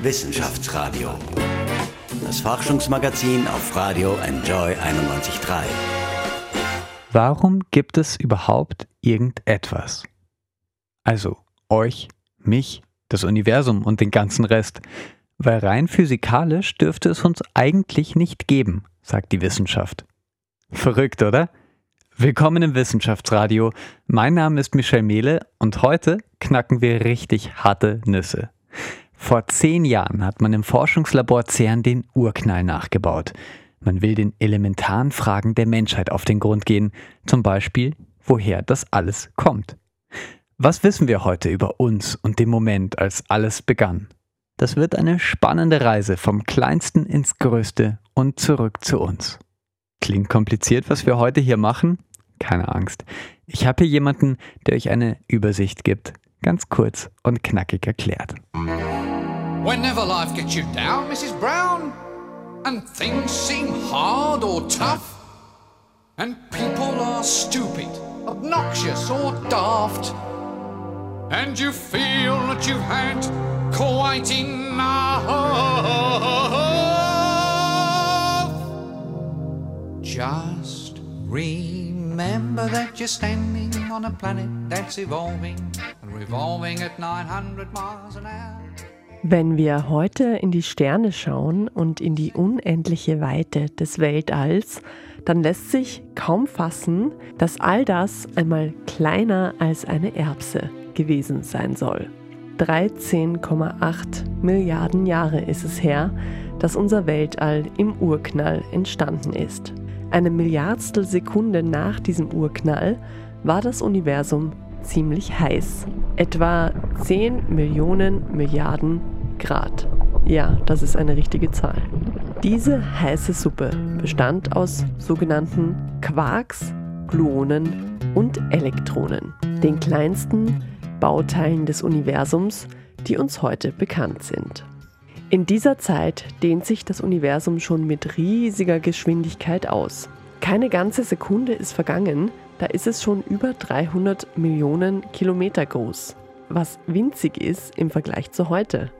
Wissenschaftsradio. Das Forschungsmagazin auf Radio Enjoy 91.3. Warum gibt es überhaupt irgendetwas? Also euch, mich, das Universum und den ganzen Rest. Weil rein physikalisch dürfte es uns eigentlich nicht geben, sagt die Wissenschaft. Verrückt, oder? Willkommen im Wissenschaftsradio. Mein Name ist Michel Mehle und heute knacken wir richtig harte Nüsse. Vor zehn Jahren hat man im Forschungslabor CERN den Urknall nachgebaut. Man will den elementaren Fragen der Menschheit auf den Grund gehen, zum Beispiel, woher das alles kommt. Was wissen wir heute über uns und den Moment, als alles begann? Das wird eine spannende Reise vom Kleinsten ins Größte und zurück zu uns. Klingt kompliziert, was wir heute hier machen? Keine Angst. Ich habe hier jemanden, der euch eine Übersicht gibt, ganz kurz und knackig erklärt. Whenever life gets you down, Mrs. Brown, and things seem hard or tough, and people are stupid, obnoxious or daft, and you feel that you've had quite enough. Just remember that you're standing on a planet that's evolving and revolving at 900 miles an hour. Wenn wir heute in die Sterne schauen und in die unendliche Weite des Weltalls, dann lässt sich kaum fassen, dass all das einmal kleiner als eine Erbse gewesen sein soll. 13,8 Milliarden Jahre ist es her, dass unser Weltall im Urknall entstanden ist. Eine Milliardstel Sekunde nach diesem Urknall war das Universum ziemlich heiß. Etwa 10 Millionen Milliarden Grad. Ja, das ist eine richtige Zahl. Diese heiße Suppe bestand aus sogenannten Quarks, Gluonen und Elektronen, den kleinsten Bauteilen des Universums, die uns heute bekannt sind. In dieser Zeit dehnt sich das Universum schon mit riesiger Geschwindigkeit aus. Keine ganze Sekunde ist vergangen, da ist es schon über 300 Millionen Kilometer groß, was winzig ist im Vergleich zu heute.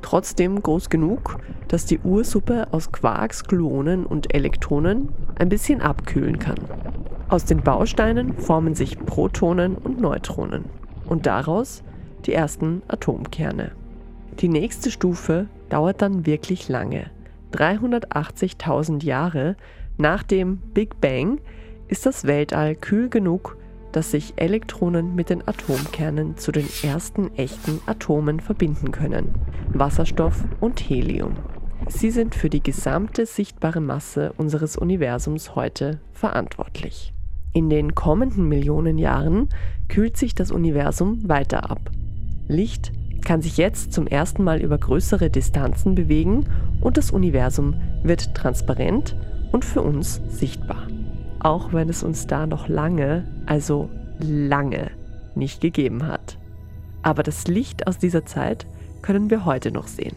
Trotzdem groß genug, dass die Ursuppe aus Quarks, Gluonen und Elektronen ein bisschen abkühlen kann. Aus den Bausteinen formen sich Protonen und Neutronen und daraus die ersten Atomkerne. Die nächste Stufe dauert dann wirklich lange. 380.000 Jahre nach dem Big Bang ist das Weltall kühl genug, dass sich Elektronen mit den Atomkernen zu den ersten echten Atomen verbinden können. Wasserstoff und Helium. Sie sind für die gesamte sichtbare Masse unseres Universums heute verantwortlich. In den kommenden Millionen Jahren kühlt sich das Universum weiter ab. Licht kann sich jetzt zum ersten Mal über größere Distanzen bewegen und das Universum wird transparent und für uns sichtbar auch wenn es uns da noch lange, also lange, nicht gegeben hat. Aber das Licht aus dieser Zeit können wir heute noch sehen.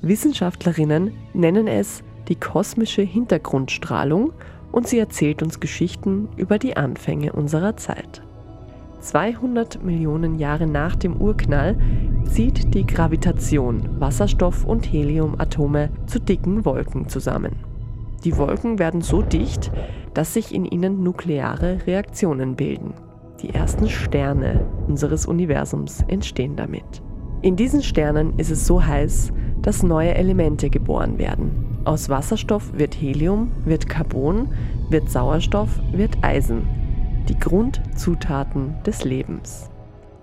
Wissenschaftlerinnen nennen es die kosmische Hintergrundstrahlung und sie erzählt uns Geschichten über die Anfänge unserer Zeit. 200 Millionen Jahre nach dem Urknall zieht die Gravitation Wasserstoff- und Heliumatome zu dicken Wolken zusammen. Die Wolken werden so dicht, dass sich in ihnen nukleare Reaktionen bilden. Die ersten Sterne unseres Universums entstehen damit. In diesen Sternen ist es so heiß, dass neue Elemente geboren werden. Aus Wasserstoff wird Helium, wird Carbon, wird Sauerstoff, wird Eisen. Die Grundzutaten des Lebens.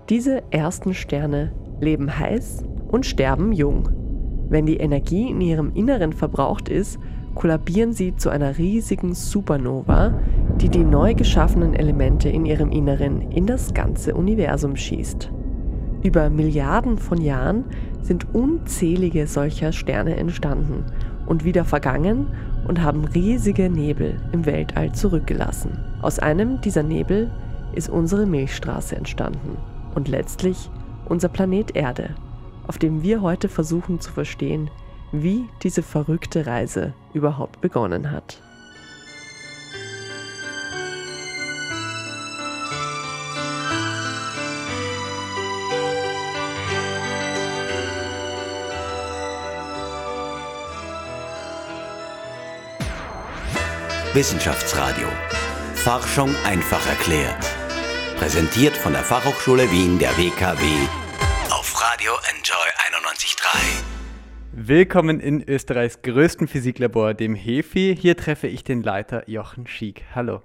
Diese ersten Sterne leben heiß und sterben jung. Wenn die Energie in ihrem Inneren verbraucht ist, kollabieren sie zu einer riesigen Supernova, die die neu geschaffenen Elemente in ihrem Inneren in das ganze Universum schießt. Über Milliarden von Jahren sind unzählige solcher Sterne entstanden und wieder vergangen und haben riesige Nebel im Weltall zurückgelassen. Aus einem dieser Nebel ist unsere Milchstraße entstanden und letztlich unser Planet Erde, auf dem wir heute versuchen zu verstehen, wie diese verrückte Reise überhaupt begonnen hat. Wissenschaftsradio. Forschung einfach erklärt. Präsentiert von der Fachhochschule Wien der WKW auf Radio Enjoy 913. Willkommen in Österreichs größten Physiklabor, dem HEFI. Hier treffe ich den Leiter Jochen Schiek. Hallo.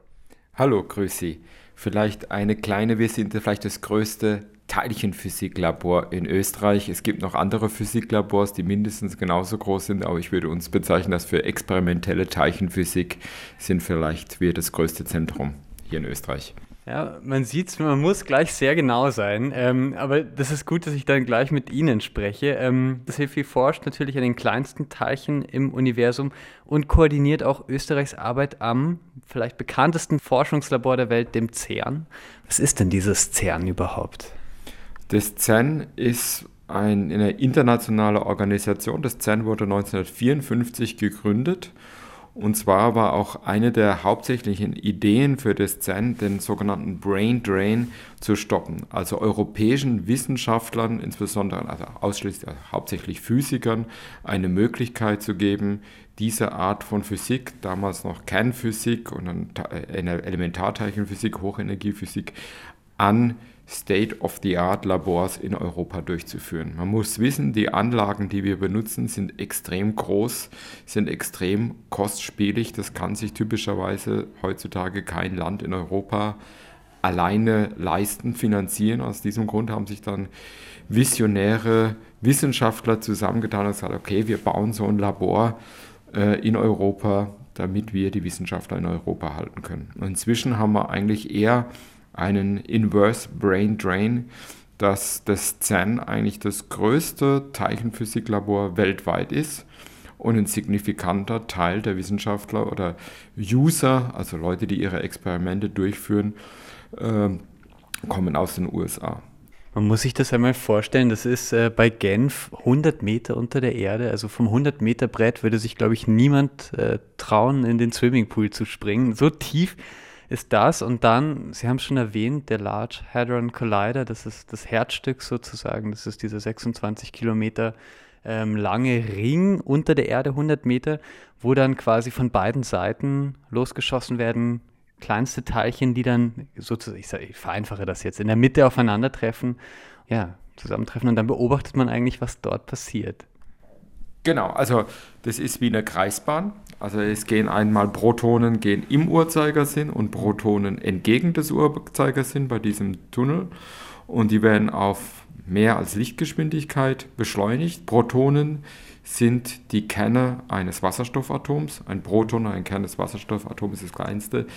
Hallo, grüß Sie. Vielleicht eine kleine, wir sind vielleicht das größte Teilchenphysiklabor in Österreich. Es gibt noch andere Physiklabors, die mindestens genauso groß sind, aber ich würde uns bezeichnen, dass für experimentelle Teilchenphysik sind vielleicht wir das größte Zentrum hier in Österreich. Ja, man sieht es, man muss gleich sehr genau sein. Ähm, aber das ist gut, dass ich dann gleich mit Ihnen spreche. Ähm, das HIFI forscht natürlich an den kleinsten Teilchen im Universum und koordiniert auch Österreichs Arbeit am vielleicht bekanntesten Forschungslabor der Welt, dem CERN. Was ist denn dieses CERN überhaupt? Das CERN ist ein, eine internationale Organisation. Das CERN wurde 1954 gegründet und zwar war auch eine der hauptsächlichen Ideen für das CERN, den sogenannten Brain Drain zu stoppen. Also europäischen Wissenschaftlern, insbesondere also ausschließlich also hauptsächlich Physikern, eine Möglichkeit zu geben, diese Art von Physik, damals noch Kernphysik und dann äh, Elementarteilchenphysik, Hochenergiephysik, an State-of-the-Art-Labors in Europa durchzuführen. Man muss wissen, die Anlagen, die wir benutzen, sind extrem groß, sind extrem kostspielig. Das kann sich typischerweise heutzutage kein Land in Europa alleine leisten, finanzieren. Aus diesem Grund haben sich dann visionäre Wissenschaftler zusammengetan und gesagt, okay, wir bauen so ein Labor äh, in Europa, damit wir die Wissenschaftler in Europa halten können. Inzwischen haben wir eigentlich eher einen Inverse Brain Drain, dass das CERN eigentlich das größte Teilchenphysiklabor weltweit ist und ein signifikanter Teil der Wissenschaftler oder User, also Leute, die ihre Experimente durchführen, äh, kommen aus den USA. Man muss sich das einmal vorstellen, das ist äh, bei Genf 100 Meter unter der Erde, also vom 100 Meter Brett würde sich, glaube ich, niemand äh, trauen, in den Swimmingpool zu springen. So tief ist das. Und dann, Sie haben es schon erwähnt, der Large Hadron Collider, das ist das Herzstück sozusagen. Das ist dieser 26 Kilometer ähm, lange Ring unter der Erde, 100 Meter, wo dann quasi von beiden Seiten losgeschossen werden kleinste Teilchen, die dann sozusagen, ich, sage, ich vereinfache das jetzt, in der Mitte aufeinandertreffen, ja, zusammentreffen und dann beobachtet man eigentlich, was dort passiert. Genau, also das ist wie eine Kreisbahn. Also es gehen einmal Protonen gehen im Uhrzeigersinn und Protonen entgegen des Uhrzeigersinns bei diesem Tunnel und die werden auf mehr als Lichtgeschwindigkeit beschleunigt. Protonen sind die Kerne eines Wasserstoffatoms. Ein Proton, ein Kern des Wasserstoffatoms ist das kleinste,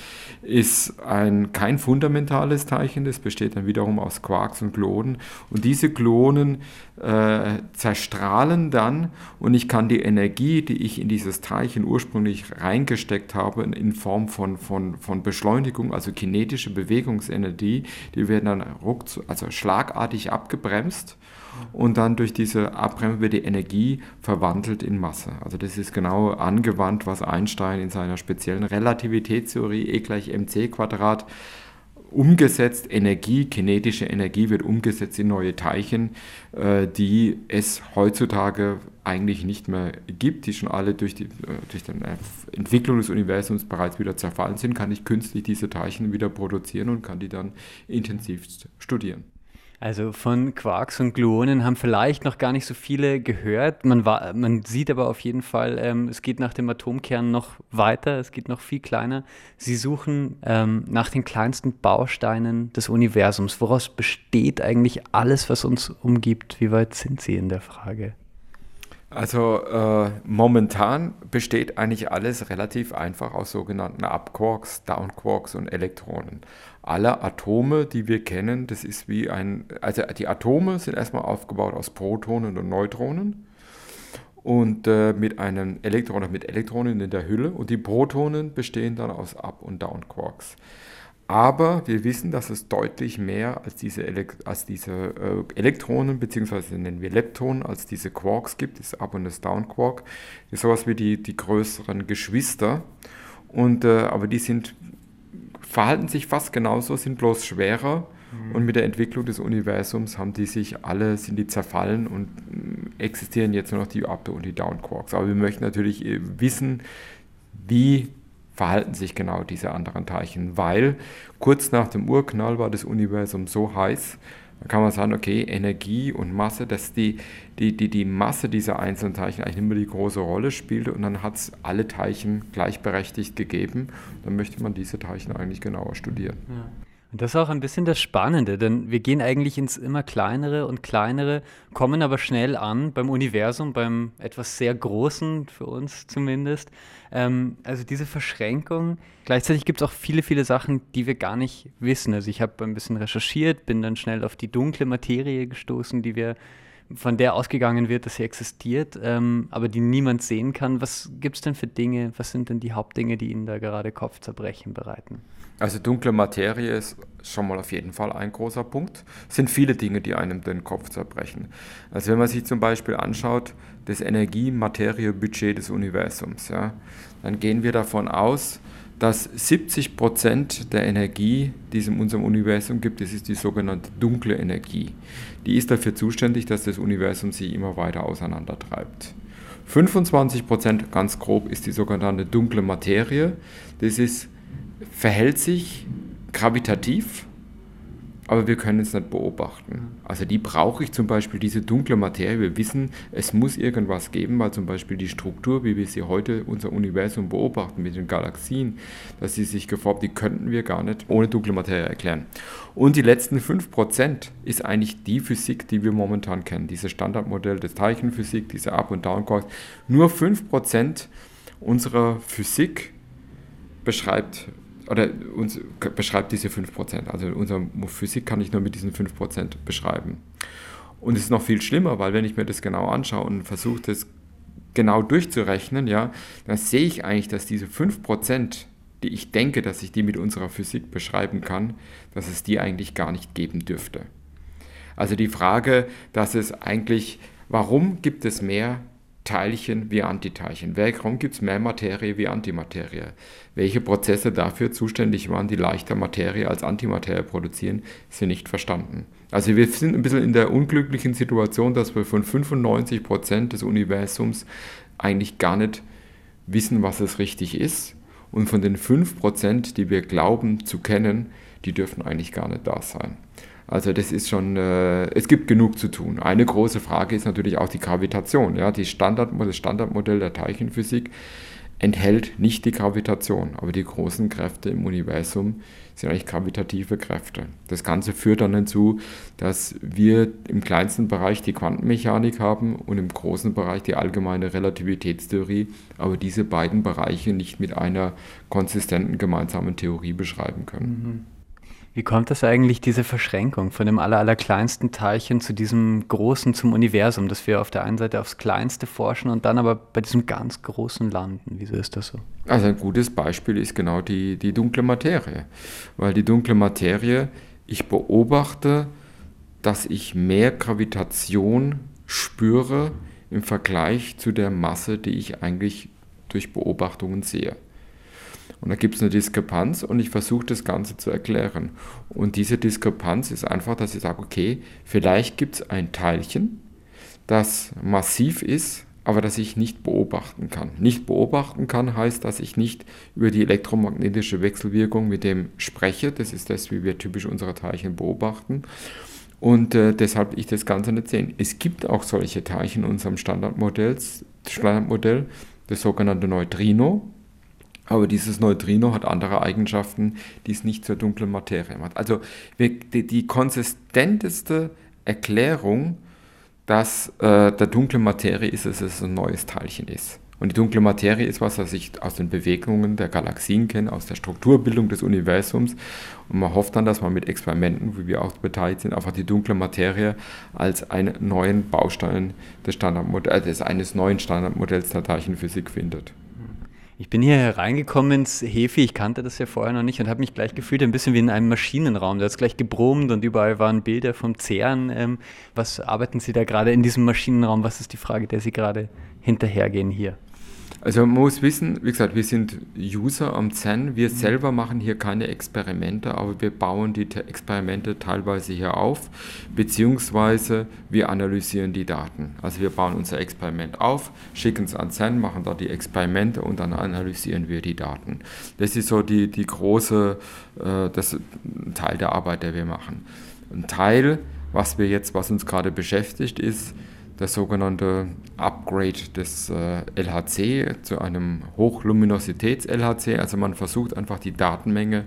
ist ein, kein fundamentales Teilchen, das besteht dann wiederum aus Quarks und Gluonen. Und diese Gluonen äh, zerstrahlen dann und ich kann die Energie, die ich in dieses Teilchen ursprünglich reingesteckt habe, in Form von, von, von Beschleunigung, also kinetische Bewegungsenergie, die werden dann ruckzuck, also schlagartig abgebremst und dann durch diese Abbremse wird die Energie verwandelt in Masse. Also das ist genau angewandt, was Einstein in seiner speziellen Relativitätstheorie E gleich mc Quadrat umgesetzt, Energie, kinetische Energie wird umgesetzt in neue Teilchen, äh, die es heutzutage eigentlich nicht mehr gibt, die schon alle durch die, äh, durch die Entwicklung des Universums bereits wieder zerfallen sind, kann ich künstlich diese Teilchen wieder produzieren und kann die dann intensiv studieren. Also von Quarks und Gluonen haben vielleicht noch gar nicht so viele gehört. Man, war, man sieht aber auf jeden Fall, ähm, es geht nach dem Atomkern noch weiter, es geht noch viel kleiner. Sie suchen ähm, nach den kleinsten Bausteinen des Universums. Woraus besteht eigentlich alles, was uns umgibt? Wie weit sind Sie in der Frage? Also äh, momentan besteht eigentlich alles relativ einfach aus sogenannten Upquarks, Downquarks und Elektronen. Alle Atome, die wir kennen, das ist wie ein, also die Atome sind erstmal aufgebaut aus Protonen und Neutronen und äh, mit einem Elektron mit Elektronen in der Hülle und die Protonen bestehen dann aus Up- und Downquarks. Aber wir wissen, dass es deutlich mehr als diese, Elekt als diese äh, Elektronen, beziehungsweise nennen wir Leptonen, als diese Quarks gibt, das Up- und das Down-Quark. Das ist sowas wie die, die größeren Geschwister. Und, äh, aber die sind, verhalten sich fast genauso, sind bloß schwerer. Mhm. Und mit der Entwicklung des Universums haben die sich alle, sind die zerfallen und äh, existieren jetzt nur noch die Up- und die Down-Quarks. Aber wir möchten natürlich äh, wissen, wie verhalten sich genau diese anderen Teilchen, weil kurz nach dem Urknall war das Universum so heiß, da kann man sagen, okay, Energie und Masse, dass die, die, die, die Masse dieser einzelnen Teilchen eigentlich immer die große Rolle spielte und dann hat es alle Teilchen gleichberechtigt gegeben. Dann möchte man diese Teilchen eigentlich genauer studieren. Ja. Und das ist auch ein bisschen das Spannende, denn wir gehen eigentlich ins immer kleinere und kleinere, kommen aber schnell an beim Universum, beim etwas sehr Großen, für uns zumindest. Ähm, also diese Verschränkung. Gleichzeitig gibt es auch viele, viele Sachen, die wir gar nicht wissen. Also ich habe ein bisschen recherchiert, bin dann schnell auf die dunkle Materie gestoßen, die wir von der ausgegangen wird, dass sie existiert, ähm, aber die niemand sehen kann. Was gibt es denn für Dinge, was sind denn die Hauptdinge, die Ihnen da gerade Kopfzerbrechen bereiten? Also dunkle Materie ist schon mal auf jeden Fall ein großer Punkt. Es sind viele Dinge, die einem den Kopf zerbrechen. Also wenn man sich zum Beispiel anschaut, das Energie-Materie-Budget des Universums, ja, dann gehen wir davon aus, dass 70 Prozent der Energie, die es in unserem Universum gibt, das ist die sogenannte dunkle Energie. Die ist dafür zuständig, dass das Universum sich immer weiter auseinandertreibt. 25 Prozent, ganz grob, ist die sogenannte dunkle Materie. Das ist verhält sich gravitativ, aber wir können es nicht beobachten. Also die brauche ich zum Beispiel, diese dunkle Materie. Wir wissen, es muss irgendwas geben, weil zum Beispiel die Struktur, wie wir sie heute, unser Universum beobachten mit den Galaxien, dass sie sich geformt, die könnten wir gar nicht ohne dunkle Materie erklären. Und die letzten 5% ist eigentlich die Physik, die wir momentan kennen. Dieses Standardmodell der Teilchenphysik, diese Up- und Down-Quarks. Nur 5% unserer Physik beschreibt oder uns beschreibt diese 5%. Also unsere Physik kann ich nur mit diesen 5% beschreiben. Und es ist noch viel schlimmer, weil wenn ich mir das genau anschaue und versuche, das genau durchzurechnen, ja, dann sehe ich eigentlich, dass diese 5%, die ich denke, dass ich die mit unserer Physik beschreiben kann, dass es die eigentlich gar nicht geben dürfte. Also die Frage, dass es eigentlich, warum gibt es mehr Teilchen wie Antiteilchen? Warum gibt es mehr Materie wie Antimaterie? Welche Prozesse dafür zuständig waren, die leichter Materie als Antimaterie produzieren, sind nicht verstanden. Also wir sind ein bisschen in der unglücklichen Situation, dass wir von 95 Prozent des Universums eigentlich gar nicht wissen, was es richtig ist. Und von den 5%, die wir glauben zu kennen, die dürfen eigentlich gar nicht da sein. Also das ist schon, äh, es gibt genug zu tun. Eine große Frage ist natürlich auch die Gravitation. Ja? Die Standard, das Standardmodell der Teilchenphysik enthält nicht die Gravitation, aber die großen Kräfte im Universum sind eigentlich gravitative Kräfte. Das Ganze führt dann hinzu, dass wir im kleinsten Bereich die Quantenmechanik haben und im großen Bereich die allgemeine Relativitätstheorie, aber diese beiden Bereiche nicht mit einer konsistenten gemeinsamen Theorie beschreiben können. Mhm. Wie kommt das eigentlich, diese Verschränkung von dem aller, allerkleinsten Teilchen zu diesem großen, zum Universum, dass wir auf der einen Seite aufs Kleinste forschen und dann aber bei diesem ganz Großen landen? Wieso ist das so? Also ein gutes Beispiel ist genau die, die dunkle Materie. Weil die dunkle Materie, ich beobachte, dass ich mehr Gravitation spüre im Vergleich zu der Masse, die ich eigentlich durch Beobachtungen sehe. Und da gibt es eine Diskrepanz und ich versuche das Ganze zu erklären. Und diese Diskrepanz ist einfach, dass ich sage, okay, vielleicht gibt es ein Teilchen, das massiv ist, aber das ich nicht beobachten kann. Nicht beobachten kann heißt, dass ich nicht über die elektromagnetische Wechselwirkung mit dem spreche. Das ist das, wie wir typisch unsere Teilchen beobachten. Und äh, deshalb ich das Ganze nicht sehen. Es gibt auch solche Teilchen in unserem Standardmodell, Standardmodell das sogenannte Neutrino. Aber dieses Neutrino hat andere Eigenschaften, die es nicht zur dunklen Materie macht. Also die, die konsistenteste Erklärung, dass äh, der dunkle Materie ist, dass es ein neues Teilchen ist. Und die dunkle Materie ist was, was ich aus den Bewegungen der Galaxien kenne, aus der Strukturbildung des Universums. Und man hofft dann, dass man mit Experimenten, wie wir auch beteiligt sind, einfach die dunkle Materie als einen neuen Baustein des, Standardmodells, äh, eines neuen Standardmodells der Teilchenphysik findet. Ich bin hier hereingekommen ins Hefi, ich kannte das ja vorher noch nicht und habe mich gleich gefühlt ein bisschen wie in einem Maschinenraum. Da hat es gleich gebrummt und überall waren Bilder vom CERN. Ähm, was arbeiten Sie da gerade in diesem Maschinenraum? Was ist die Frage, der Sie gerade hinterhergehen hier? Also man muss wissen, wie gesagt, wir sind User am CERN. Wir selber machen hier keine Experimente, aber wir bauen die Experimente teilweise hier auf, beziehungsweise wir analysieren die Daten. Also wir bauen unser Experiment auf, schicken es an CERN, machen da die Experimente und dann analysieren wir die Daten. Das ist so die, die große, äh, das Teil der Arbeit, der wir machen. Ein Teil, was wir jetzt, was uns gerade beschäftigt, ist, das sogenannte Upgrade des äh, LHC zu einem Hochluminositäts-LHC. Also man versucht einfach die Datenmenge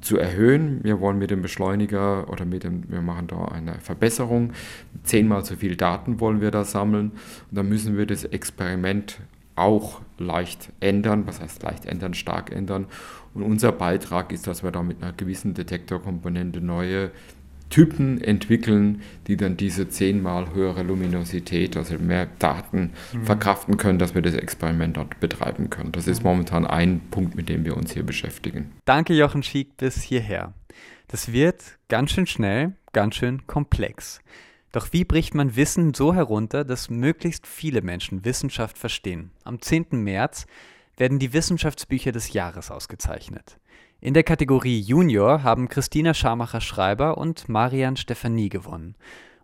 zu erhöhen. Wir wollen mit dem Beschleuniger oder mit dem, wir machen da eine Verbesserung. Zehnmal so viel Daten wollen wir da sammeln. Und dann müssen wir das Experiment auch leicht ändern. Was heißt leicht ändern? Stark ändern. Und unser Beitrag ist, dass wir da mit einer gewissen Detektorkomponente neue Typen entwickeln, die dann diese zehnmal höhere Luminosität, also mehr Daten mhm. verkraften können, dass wir das Experiment dort betreiben können. Das ist momentan ein Punkt, mit dem wir uns hier beschäftigen. Danke, Jochen Schiek, bis hierher. Das wird ganz schön schnell, ganz schön komplex. Doch wie bricht man Wissen so herunter, dass möglichst viele Menschen Wissenschaft verstehen? Am 10. März werden die Wissenschaftsbücher des Jahres ausgezeichnet. In der Kategorie Junior haben Christina Scharmacher-Schreiber und Marian Stefanie gewonnen.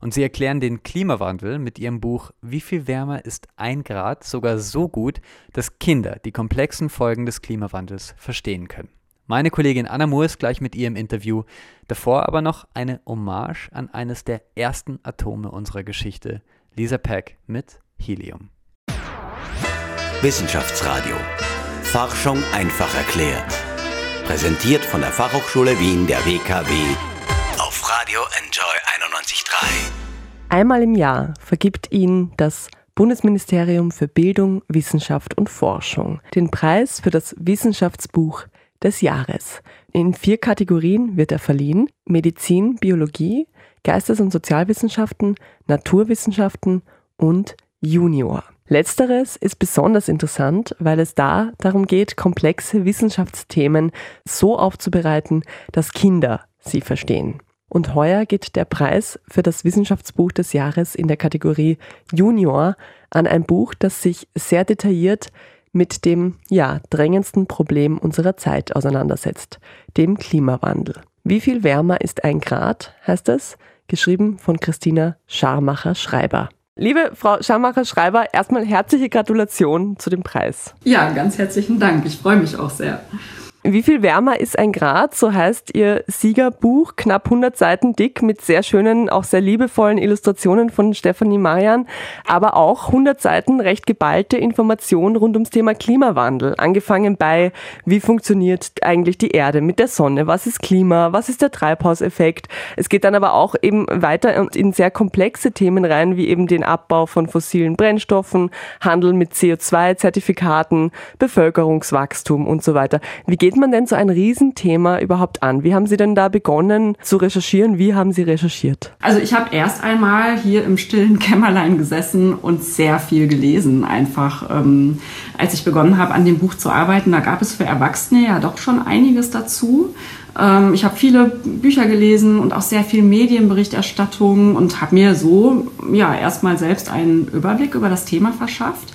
Und sie erklären den Klimawandel mit ihrem Buch Wie viel wärmer ist ein Grad sogar so gut, dass Kinder die komplexen Folgen des Klimawandels verstehen können. Meine Kollegin Anna Moore ist gleich mit ihr im Interview. Davor aber noch eine Hommage an eines der ersten Atome unserer Geschichte, Lisa Peck mit Helium. Wissenschaftsradio. Forschung einfach erklärt. Präsentiert von der Fachhochschule Wien der WKW auf Radio Enjoy 91.3. Einmal im Jahr vergibt ihn das Bundesministerium für Bildung, Wissenschaft und Forschung den Preis für das Wissenschaftsbuch des Jahres. In vier Kategorien wird er verliehen. Medizin, Biologie, Geistes- und Sozialwissenschaften, Naturwissenschaften und Junior. Letzteres ist besonders interessant, weil es da darum geht, komplexe Wissenschaftsthemen so aufzubereiten, dass Kinder sie verstehen. Und heuer geht der Preis für das Wissenschaftsbuch des Jahres in der Kategorie Junior an ein Buch, das sich sehr detailliert mit dem ja, drängendsten Problem unserer Zeit auseinandersetzt, dem Klimawandel. Wie viel wärmer ist ein Grad, heißt es, geschrieben von Christina Scharmacher-Schreiber. Liebe Frau Schammacher-Schreiber, erstmal herzliche Gratulation zu dem Preis. Ja, ganz herzlichen Dank. Ich freue mich auch sehr. Wie viel wärmer ist ein Grad? So heißt Ihr Siegerbuch, knapp 100 Seiten dick mit sehr schönen, auch sehr liebevollen Illustrationen von Stefanie Marian, aber auch 100 Seiten recht geballte Informationen rund ums Thema Klimawandel. Angefangen bei, wie funktioniert eigentlich die Erde mit der Sonne? Was ist Klima? Was ist der Treibhauseffekt? Es geht dann aber auch eben weiter in sehr komplexe Themen rein, wie eben den Abbau von fossilen Brennstoffen, Handel mit CO2-Zertifikaten, Bevölkerungswachstum und so weiter. Wie geht geht man denn so ein Riesenthema überhaupt an? Wie haben Sie denn da begonnen zu recherchieren? Wie haben Sie recherchiert? Also ich habe erst einmal hier im stillen Kämmerlein gesessen und sehr viel gelesen. Einfach, ähm, als ich begonnen habe, an dem Buch zu arbeiten, da gab es für Erwachsene ja doch schon einiges dazu. Ähm, ich habe viele Bücher gelesen und auch sehr viel Medienberichterstattung und habe mir so ja erstmal selbst einen Überblick über das Thema verschafft.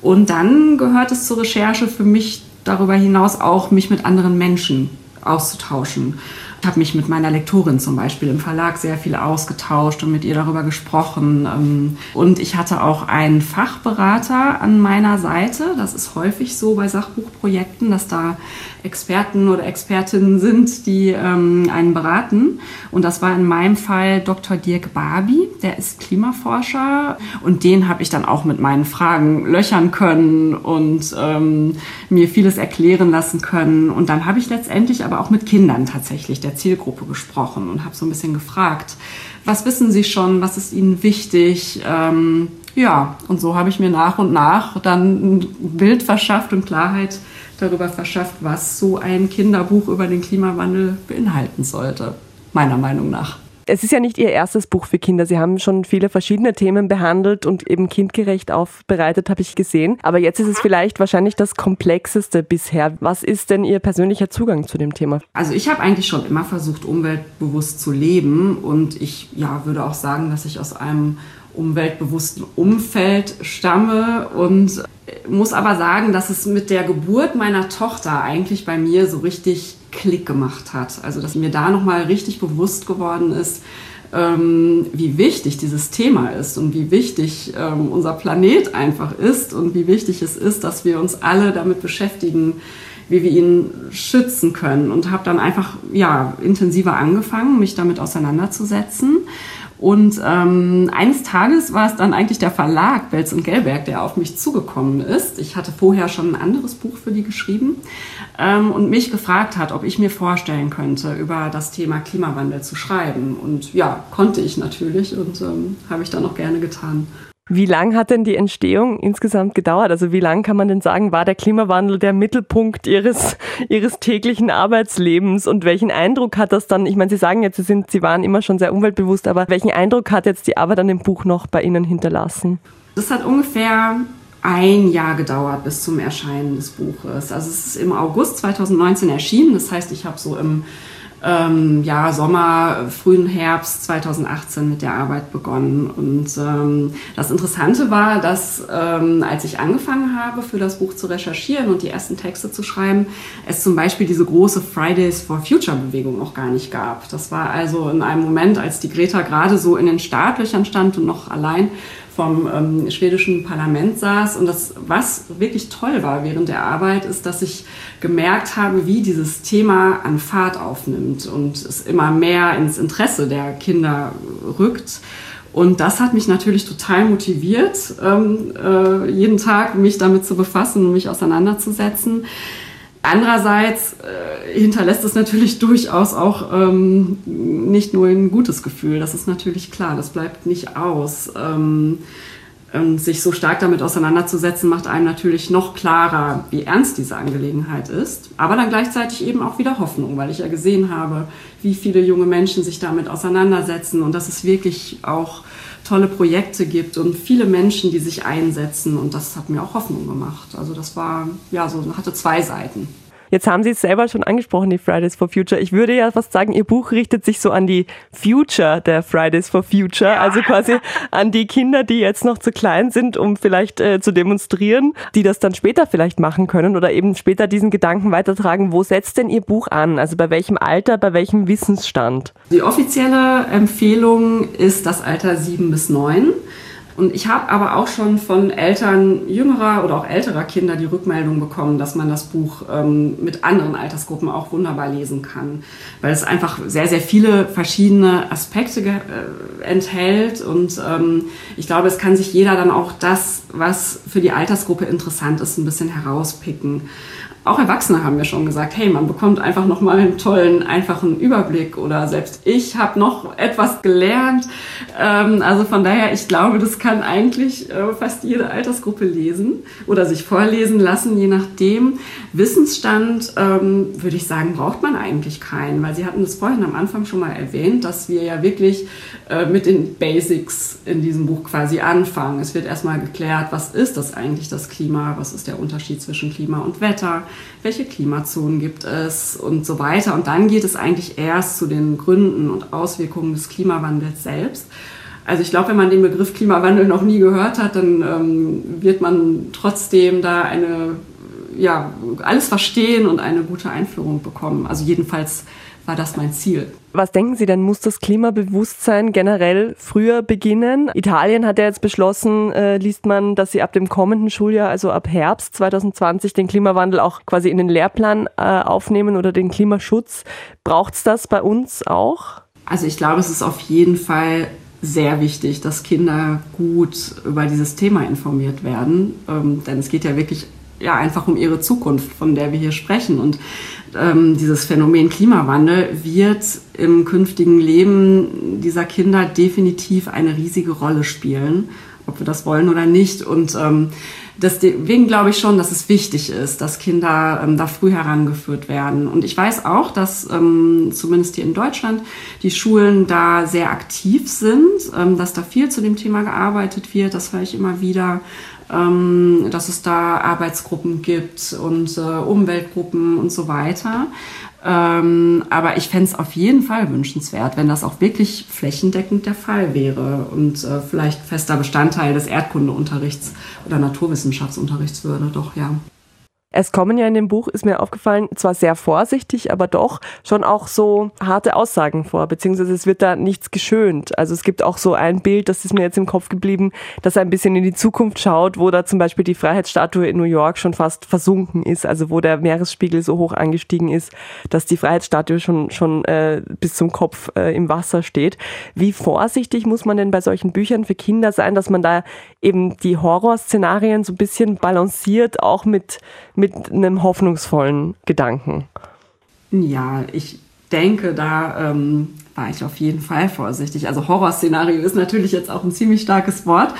Und dann gehört es zur Recherche für mich darüber hinaus auch mich mit anderen Menschen auszutauschen. Ich habe mich mit meiner Lektorin zum Beispiel im Verlag sehr viel ausgetauscht und mit ihr darüber gesprochen. Ähm, und ich hatte auch einen Fachberater an meiner Seite. Das ist häufig so bei Sachbuchprojekten, dass da Experten oder Expertinnen sind, die ähm, einen beraten. Und das war in meinem Fall Dr. Dirk Barbi, der ist Klimaforscher. Und den habe ich dann auch mit meinen Fragen löchern können und ähm, mir vieles erklären lassen können. Und dann habe ich letztendlich aber auch mit Kindern tatsächlich der Zielgruppe gesprochen und habe so ein bisschen gefragt, was wissen Sie schon, was ist Ihnen wichtig? Ähm, ja, und so habe ich mir nach und nach dann ein Bild verschafft und Klarheit darüber verschafft, was so ein Kinderbuch über den Klimawandel beinhalten sollte, meiner Meinung nach. Es ist ja nicht Ihr erstes Buch für Kinder. Sie haben schon viele verschiedene Themen behandelt und eben kindgerecht aufbereitet, habe ich gesehen. Aber jetzt ist es vielleicht wahrscheinlich das komplexeste bisher. Was ist denn Ihr persönlicher Zugang zu dem Thema? Also ich habe eigentlich schon immer versucht, umweltbewusst zu leben und ich ja, würde auch sagen, dass ich aus einem umweltbewussten Umfeld stamme und muss aber sagen, dass es mit der Geburt meiner Tochter eigentlich bei mir so richtig Klick gemacht hat. Also dass mir da nochmal richtig bewusst geworden ist, ähm, wie wichtig dieses Thema ist und wie wichtig ähm, unser Planet einfach ist und wie wichtig es ist, dass wir uns alle damit beschäftigen, wie wir ihn schützen können. Und habe dann einfach ja intensiver angefangen, mich damit auseinanderzusetzen und ähm, eines Tages war es dann eigentlich der Verlag Belz und Gelberg, der auf mich zugekommen ist. Ich hatte vorher schon ein anderes Buch für die geschrieben ähm, und mich gefragt hat, ob ich mir vorstellen könnte, über das Thema Klimawandel zu schreiben. Und ja, konnte ich natürlich und ähm, habe ich dann auch gerne getan. Wie lang hat denn die Entstehung insgesamt gedauert? Also wie lang kann man denn sagen, war der Klimawandel der Mittelpunkt Ihres, Ihres täglichen Arbeitslebens und welchen Eindruck hat das dann, ich meine, Sie sagen jetzt, Sie, sind, Sie waren immer schon sehr umweltbewusst, aber welchen Eindruck hat jetzt die Arbeit an dem Buch noch bei Ihnen hinterlassen? Das hat ungefähr ein Jahr gedauert bis zum Erscheinen des Buches. Also es ist im August 2019 erschienen, das heißt, ich habe so im ähm, ja, Sommer, frühen Herbst 2018 mit der Arbeit begonnen. Und ähm, das Interessante war, dass ähm, als ich angefangen habe, für das Buch zu recherchieren und die ersten Texte zu schreiben, es zum Beispiel diese große Fridays for Future Bewegung noch gar nicht gab. Das war also in einem Moment, als die Greta gerade so in den Startlöchern stand und noch allein vom ähm, schwedischen Parlament saß. Und das, was wirklich toll war während der Arbeit, ist, dass ich gemerkt habe, wie dieses Thema an Fahrt aufnimmt und es immer mehr ins Interesse der Kinder rückt. Und das hat mich natürlich total motiviert, ähm, äh, jeden Tag mich damit zu befassen und mich auseinanderzusetzen. Andererseits äh, hinterlässt es natürlich durchaus auch ähm, nicht nur ein gutes Gefühl. Das ist natürlich klar, das bleibt nicht aus. Ähm, und sich so stark damit auseinanderzusetzen, macht einem natürlich noch klarer, wie ernst diese Angelegenheit ist. Aber dann gleichzeitig eben auch wieder Hoffnung, weil ich ja gesehen habe, wie viele junge Menschen sich damit auseinandersetzen und dass es wirklich auch tolle Projekte gibt und viele Menschen, die sich einsetzen. Und das hat mir auch Hoffnung gemacht. Also das war, ja, so hatte zwei Seiten. Jetzt haben Sie es selber schon angesprochen, die Fridays for Future. Ich würde ja fast sagen, Ihr Buch richtet sich so an die Future der Fridays for Future, ja. also quasi an die Kinder, die jetzt noch zu klein sind, um vielleicht äh, zu demonstrieren, die das dann später vielleicht machen können oder eben später diesen Gedanken weitertragen. Wo setzt denn Ihr Buch an? Also bei welchem Alter, bei welchem Wissensstand? Die offizielle Empfehlung ist das Alter sieben bis neun. Und ich habe aber auch schon von Eltern jüngerer oder auch älterer Kinder die Rückmeldung bekommen, dass man das Buch ähm, mit anderen Altersgruppen auch wunderbar lesen kann, weil es einfach sehr, sehr viele verschiedene Aspekte äh, enthält. Und ähm, ich glaube, es kann sich jeder dann auch das, was für die Altersgruppe interessant ist, ein bisschen herauspicken auch Erwachsene haben mir schon gesagt, hey, man bekommt einfach noch mal einen tollen, einfachen Überblick oder selbst ich habe noch etwas gelernt. Ähm, also von daher, ich glaube, das kann eigentlich äh, fast jede Altersgruppe lesen oder sich vorlesen lassen, je nachdem. Wissensstand, ähm, würde ich sagen, braucht man eigentlich keinen, weil Sie hatten es vorhin am Anfang schon mal erwähnt, dass wir ja wirklich äh, mit den Basics in diesem Buch quasi anfangen. Es wird erstmal geklärt, was ist das eigentlich, das Klima, was ist der Unterschied zwischen Klima und Wetter welche Klimazonen gibt es und so weiter. Und dann geht es eigentlich erst zu den Gründen und Auswirkungen des Klimawandels selbst. Also ich glaube, wenn man den Begriff Klimawandel noch nie gehört hat, dann ähm, wird man trotzdem da eine, ja, alles verstehen und eine gute Einführung bekommen. Also jedenfalls war das mein Ziel. Was denken Sie denn, muss das Klimabewusstsein generell früher beginnen? Italien hat ja jetzt beschlossen, äh, liest man, dass sie ab dem kommenden Schuljahr, also ab Herbst 2020, den Klimawandel auch quasi in den Lehrplan äh, aufnehmen oder den Klimaschutz. Braucht es das bei uns auch? Also ich glaube, es ist auf jeden Fall sehr wichtig, dass Kinder gut über dieses Thema informiert werden. Ähm, denn es geht ja wirklich ja einfach um ihre Zukunft, von der wir hier sprechen. Und ähm, dieses Phänomen Klimawandel wird im künftigen Leben dieser Kinder definitiv eine riesige Rolle spielen, ob wir das wollen oder nicht. Und ähm, deswegen glaube ich schon, dass es wichtig ist, dass Kinder ähm, da früh herangeführt werden. Und ich weiß auch, dass ähm, zumindest hier in Deutschland die Schulen da sehr aktiv sind, ähm, dass da viel zu dem Thema gearbeitet wird. Das höre ich immer wieder ähm, dass es da Arbeitsgruppen gibt und äh, Umweltgruppen und so weiter. Ähm, aber ich fände es auf jeden Fall wünschenswert, wenn das auch wirklich flächendeckend der Fall wäre und äh, vielleicht fester Bestandteil des Erdkundeunterrichts oder Naturwissenschaftsunterrichts würde. Doch, ja. Es kommen ja in dem Buch, ist mir aufgefallen, zwar sehr vorsichtig, aber doch schon auch so harte Aussagen vor, beziehungsweise es wird da nichts geschönt. Also es gibt auch so ein Bild, das ist mir jetzt im Kopf geblieben, das ein bisschen in die Zukunft schaut, wo da zum Beispiel die Freiheitsstatue in New York schon fast versunken ist, also wo der Meeresspiegel so hoch angestiegen ist, dass die Freiheitsstatue schon, schon äh, bis zum Kopf äh, im Wasser steht. Wie vorsichtig muss man denn bei solchen Büchern für Kinder sein, dass man da eben die Horrorszenarien so ein bisschen balanciert, auch mit mit einem hoffnungsvollen Gedanken? Ja, ich denke, da ähm, war ich auf jeden Fall vorsichtig. Also Horrorszenario ist natürlich jetzt auch ein ziemlich starkes Wort.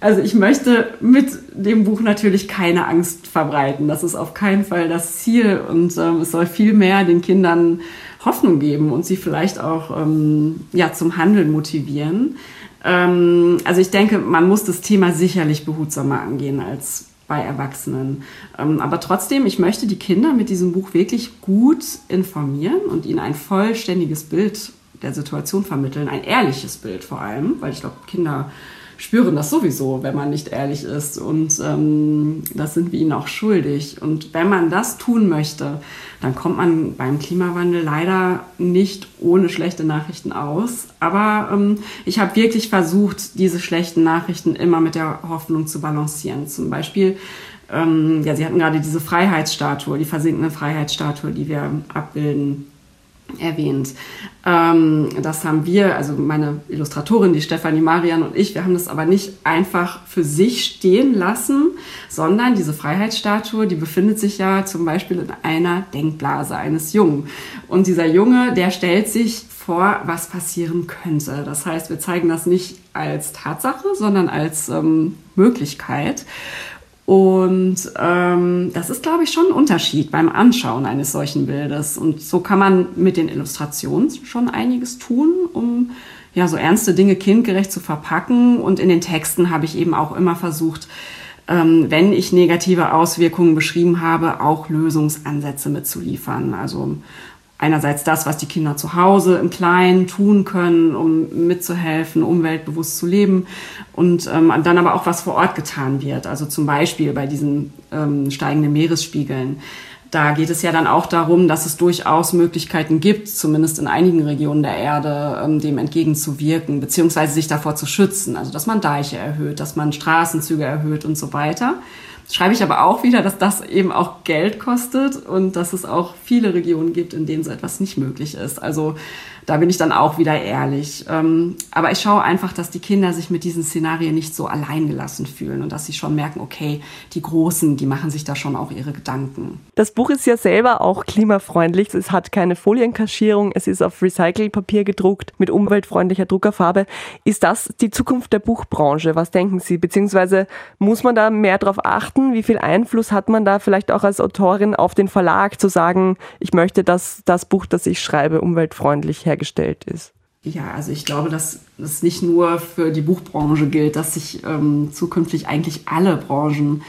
Also ich möchte mit dem Buch natürlich keine Angst verbreiten. Das ist auf keinen Fall das Ziel und ähm, es soll viel mehr den Kindern Hoffnung geben und sie vielleicht auch ähm, ja, zum Handeln motivieren. Ähm, also ich denke, man muss das Thema sicherlich behutsamer angehen als bei Erwachsenen. Ähm, aber trotzdem, ich möchte die Kinder mit diesem Buch wirklich gut informieren und ihnen ein vollständiges Bild der Situation vermitteln, ein ehrliches Bild vor allem, weil ich glaube, Kinder spüren das sowieso, wenn man nicht ehrlich ist. Und ähm, das sind wir ihnen auch schuldig. Und wenn man das tun möchte, dann kommt man beim Klimawandel leider nicht ohne schlechte Nachrichten aus. Aber ähm, ich habe wirklich versucht, diese schlechten Nachrichten immer mit der Hoffnung zu balancieren. Zum Beispiel ähm, ja, Sie hatten gerade diese Freiheitsstatue, die versinkende Freiheitsstatue, die wir abbilden erwähnt. Ähm, das haben wir, also meine Illustratorin, die Stefanie Marian und ich, wir haben das aber nicht einfach für sich stehen lassen, sondern diese Freiheitsstatue, die befindet sich ja zum Beispiel in einer Denkblase eines Jungen. Und dieser Junge, der stellt sich vor, was passieren könnte. Das heißt, wir zeigen das nicht als Tatsache, sondern als ähm, Möglichkeit. Und ähm, das ist, glaube ich, schon ein Unterschied beim Anschauen eines solchen Bildes. Und so kann man mit den Illustrationen schon einiges tun, um ja so ernste Dinge kindgerecht zu verpacken. Und in den Texten habe ich eben auch immer versucht, ähm, wenn ich negative Auswirkungen beschrieben habe, auch Lösungsansätze mitzuliefern. Also einerseits das, was die Kinder zu Hause im Kleinen tun können, um mitzuhelfen, umweltbewusst zu leben und ähm, dann aber auch was vor Ort getan wird. Also zum Beispiel bei diesen ähm, steigenden Meeresspiegeln. Da geht es ja dann auch darum, dass es durchaus Möglichkeiten gibt, zumindest in einigen Regionen der Erde, ähm, dem entgegenzuwirken, beziehungsweise sich davor zu schützen. Also dass man Deiche erhöht, dass man Straßenzüge erhöht und so weiter schreibe ich aber auch wieder, dass das eben auch Geld kostet und dass es auch viele Regionen gibt, in denen so etwas nicht möglich ist. Also da bin ich dann auch wieder ehrlich. Ähm, aber ich schaue einfach, dass die Kinder sich mit diesen Szenarien nicht so alleingelassen fühlen und dass sie schon merken, okay, die Großen, die machen sich da schon auch ihre Gedanken. Das Buch ist ja selber auch klimafreundlich. Es hat keine Folienkaschierung, es ist auf Recyclingpapier gedruckt mit umweltfreundlicher Druckerfarbe. Ist das die Zukunft der Buchbranche? Was denken Sie? Beziehungsweise muss man da mehr darauf achten? Wie viel Einfluss hat man da vielleicht auch als Autorin auf den Verlag zu sagen, ich möchte, dass das Buch, das ich schreibe, umweltfreundlich hergestellt hergestellt ist? Ja, also ich glaube, dass es nicht nur für die Buchbranche gilt, dass sich ähm, zukünftig eigentlich alle Branchen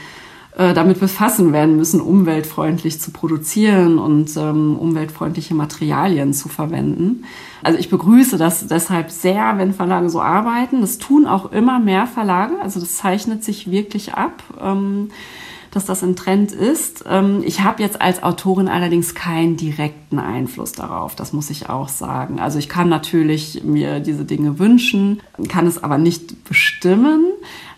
äh, damit befassen werden müssen, umweltfreundlich zu produzieren und ähm, umweltfreundliche Materialien zu verwenden. Also ich begrüße das deshalb sehr, wenn Verlage so arbeiten. Das tun auch immer mehr Verlage. Also das zeichnet sich wirklich ab. Ähm, dass das ein Trend ist. Ähm, ich habe jetzt als Autorin allerdings keinen direkten Einfluss darauf, das muss ich auch sagen. Also ich kann natürlich mir diese Dinge wünschen, kann es aber nicht bestimmen.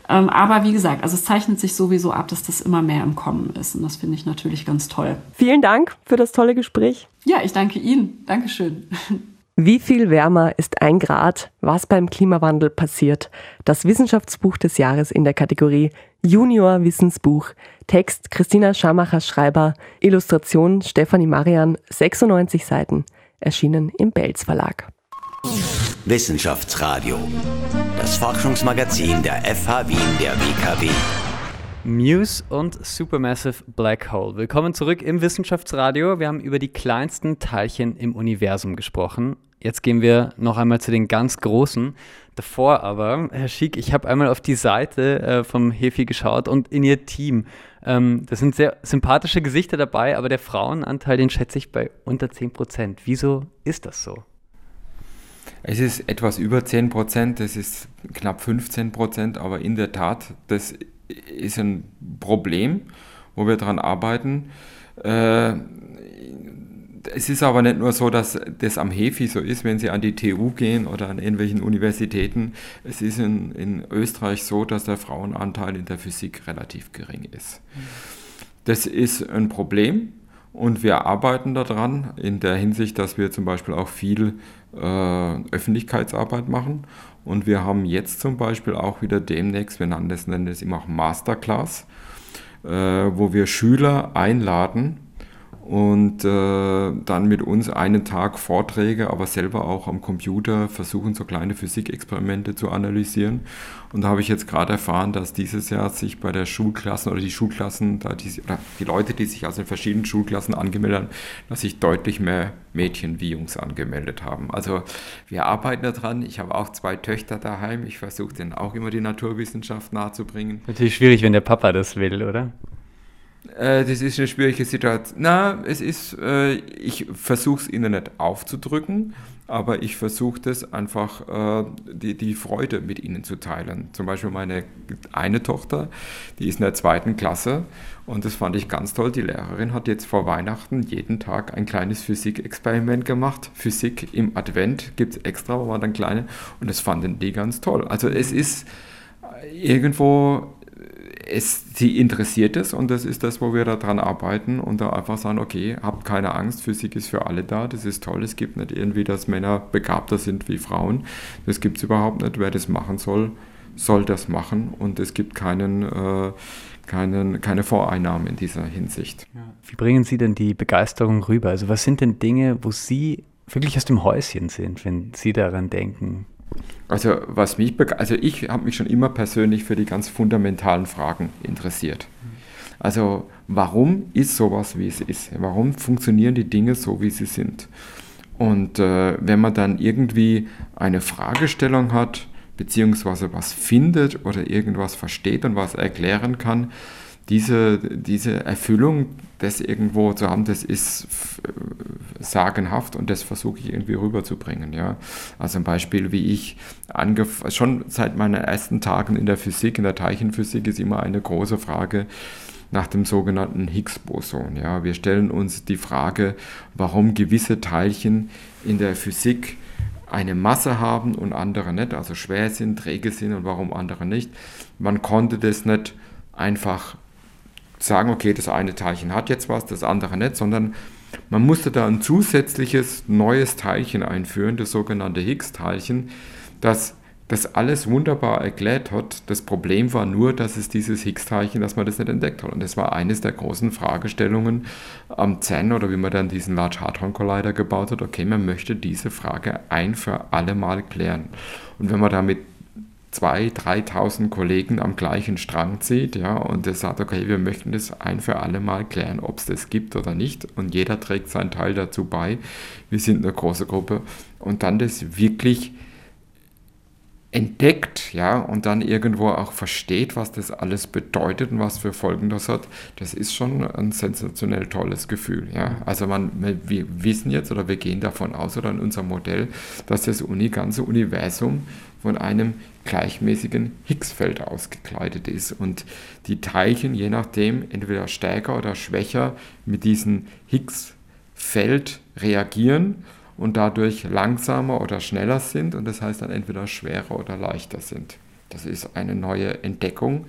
Ähm, aber wie gesagt, also es zeichnet sich sowieso ab, dass das immer mehr im Kommen ist. Und das finde ich natürlich ganz toll. Vielen Dank für das tolle Gespräch. Ja, ich danke Ihnen. Dankeschön. Wie viel wärmer ist ein Grad? Was beim Klimawandel passiert? Das Wissenschaftsbuch des Jahres in der Kategorie Junior Wissensbuch. Text Christina Schamacher-Schreiber. Illustration Stefanie Marian. 96 Seiten. Erschienen im Belz Verlag. Wissenschaftsradio. Das Forschungsmagazin der FH Wien der WKW. Muse und Supermassive Black Hole. Willkommen zurück im Wissenschaftsradio. Wir haben über die kleinsten Teilchen im Universum gesprochen. Jetzt gehen wir noch einmal zu den ganz großen. Davor aber, Herr Schick, ich habe einmal auf die Seite äh, vom Hefi geschaut und in Ihr Team. Ähm, das sind sehr sympathische Gesichter dabei, aber der Frauenanteil, den schätze ich bei unter 10 Prozent. Wieso ist das so? Es ist etwas über 10 Prozent, es ist knapp 15 Prozent, aber in der Tat, das ist ein Problem, wo wir daran arbeiten. Äh, es ist aber nicht nur so, dass das am Hefi so ist, wenn Sie an die TU gehen oder an irgendwelchen Universitäten. Es ist in, in Österreich so, dass der Frauenanteil in der Physik relativ gering ist. Das ist ein Problem und wir arbeiten daran in der Hinsicht, dass wir zum Beispiel auch viel äh, Öffentlichkeitsarbeit machen. Und wir haben jetzt zum Beispiel auch wieder demnächst, wir nennen das, nennen das immer auch Masterclass, äh, wo wir Schüler einladen, und äh, dann mit uns einen Tag Vorträge, aber selber auch am Computer versuchen, so kleine Physikexperimente zu analysieren. Und da habe ich jetzt gerade erfahren, dass dieses Jahr sich bei der Schulklassen oder die Schulklassen, da die, oder die Leute, die sich also in verschiedenen Schulklassen angemeldet haben, dass sich deutlich mehr Mädchen wie Jungs angemeldet haben. Also wir arbeiten daran. Ich habe auch zwei Töchter daheim. Ich versuche denen auch immer die Naturwissenschaft nahezubringen. Natürlich schwierig, wenn der Papa das will, oder? Äh, das ist eine schwierige Situation. Na, es ist, äh, ich versuche es ihnen nicht aufzudrücken, aber ich versuche das einfach, äh, die, die Freude mit ihnen zu teilen. Zum Beispiel meine eine Tochter, die ist in der zweiten Klasse und das fand ich ganz toll. Die Lehrerin hat jetzt vor Weihnachten jeden Tag ein kleines Physikexperiment gemacht. Physik im Advent gibt es extra, man dann kleine, und das fanden die ganz toll. Also es ist irgendwo es, sie interessiert es und das ist das, wo wir daran arbeiten und da einfach sagen, okay, habt keine Angst, Physik ist für alle da, das ist toll, es gibt nicht irgendwie, dass Männer begabter sind wie Frauen, das gibt es überhaupt nicht, wer das machen soll, soll das machen und es gibt keinen, äh, keinen, keine Voreinnahmen in dieser Hinsicht. Wie bringen Sie denn die Begeisterung rüber? Also was sind denn Dinge, wo Sie wirklich aus dem Häuschen sind, wenn Sie daran denken? Also was mich also ich habe mich schon immer persönlich für die ganz fundamentalen Fragen interessiert. Also warum ist sowas, wie es ist? Warum funktionieren die Dinge so, wie sie sind? Und äh, wenn man dann irgendwie eine Fragestellung hat, beziehungsweise was findet oder irgendwas versteht und was erklären kann, diese, diese Erfüllung, das irgendwo zu haben, das ist äh, sagenhaft und das versuche ich irgendwie rüberzubringen. Ja? Also ein Beispiel, wie ich schon seit meinen ersten Tagen in der Physik, in der Teilchenphysik, ist immer eine große Frage nach dem sogenannten Higgs-Boson. Ja? Wir stellen uns die Frage, warum gewisse Teilchen in der Physik eine Masse haben und andere nicht, also schwer sind, träge sind und warum andere nicht. Man konnte das nicht einfach sagen, okay, das eine Teilchen hat jetzt was, das andere nicht, sondern man musste da ein zusätzliches neues Teilchen einführen, das sogenannte Higgs-Teilchen, das das alles wunderbar erklärt hat. Das Problem war nur, dass es dieses Higgs-Teilchen, dass man das nicht entdeckt hat. Und das war eines der großen Fragestellungen am CERN oder wie man dann diesen Large Hadron Collider gebaut hat. Okay, man möchte diese Frage ein für alle Mal klären. Und wenn man damit 2.000, 3.000 Kollegen am gleichen Strang zieht, ja, und er sagt, okay, wir möchten das ein für alle Mal klären, ob es das gibt oder nicht, und jeder trägt seinen Teil dazu bei. Wir sind eine große Gruppe und dann das wirklich entdeckt, ja, und dann irgendwo auch versteht, was das alles bedeutet und was für Folgen das hat, das ist schon ein sensationell tolles Gefühl, ja. Also man, wir wissen jetzt oder wir gehen davon aus oder in unserem Modell, dass das Uni, ganze Universum von einem gleichmäßigen Higgsfeld ausgekleidet ist und die Teilchen je nachdem entweder stärker oder schwächer mit diesem Higgsfeld reagieren und dadurch langsamer oder schneller sind und das heißt dann entweder schwerer oder leichter sind. Das ist eine neue Entdeckung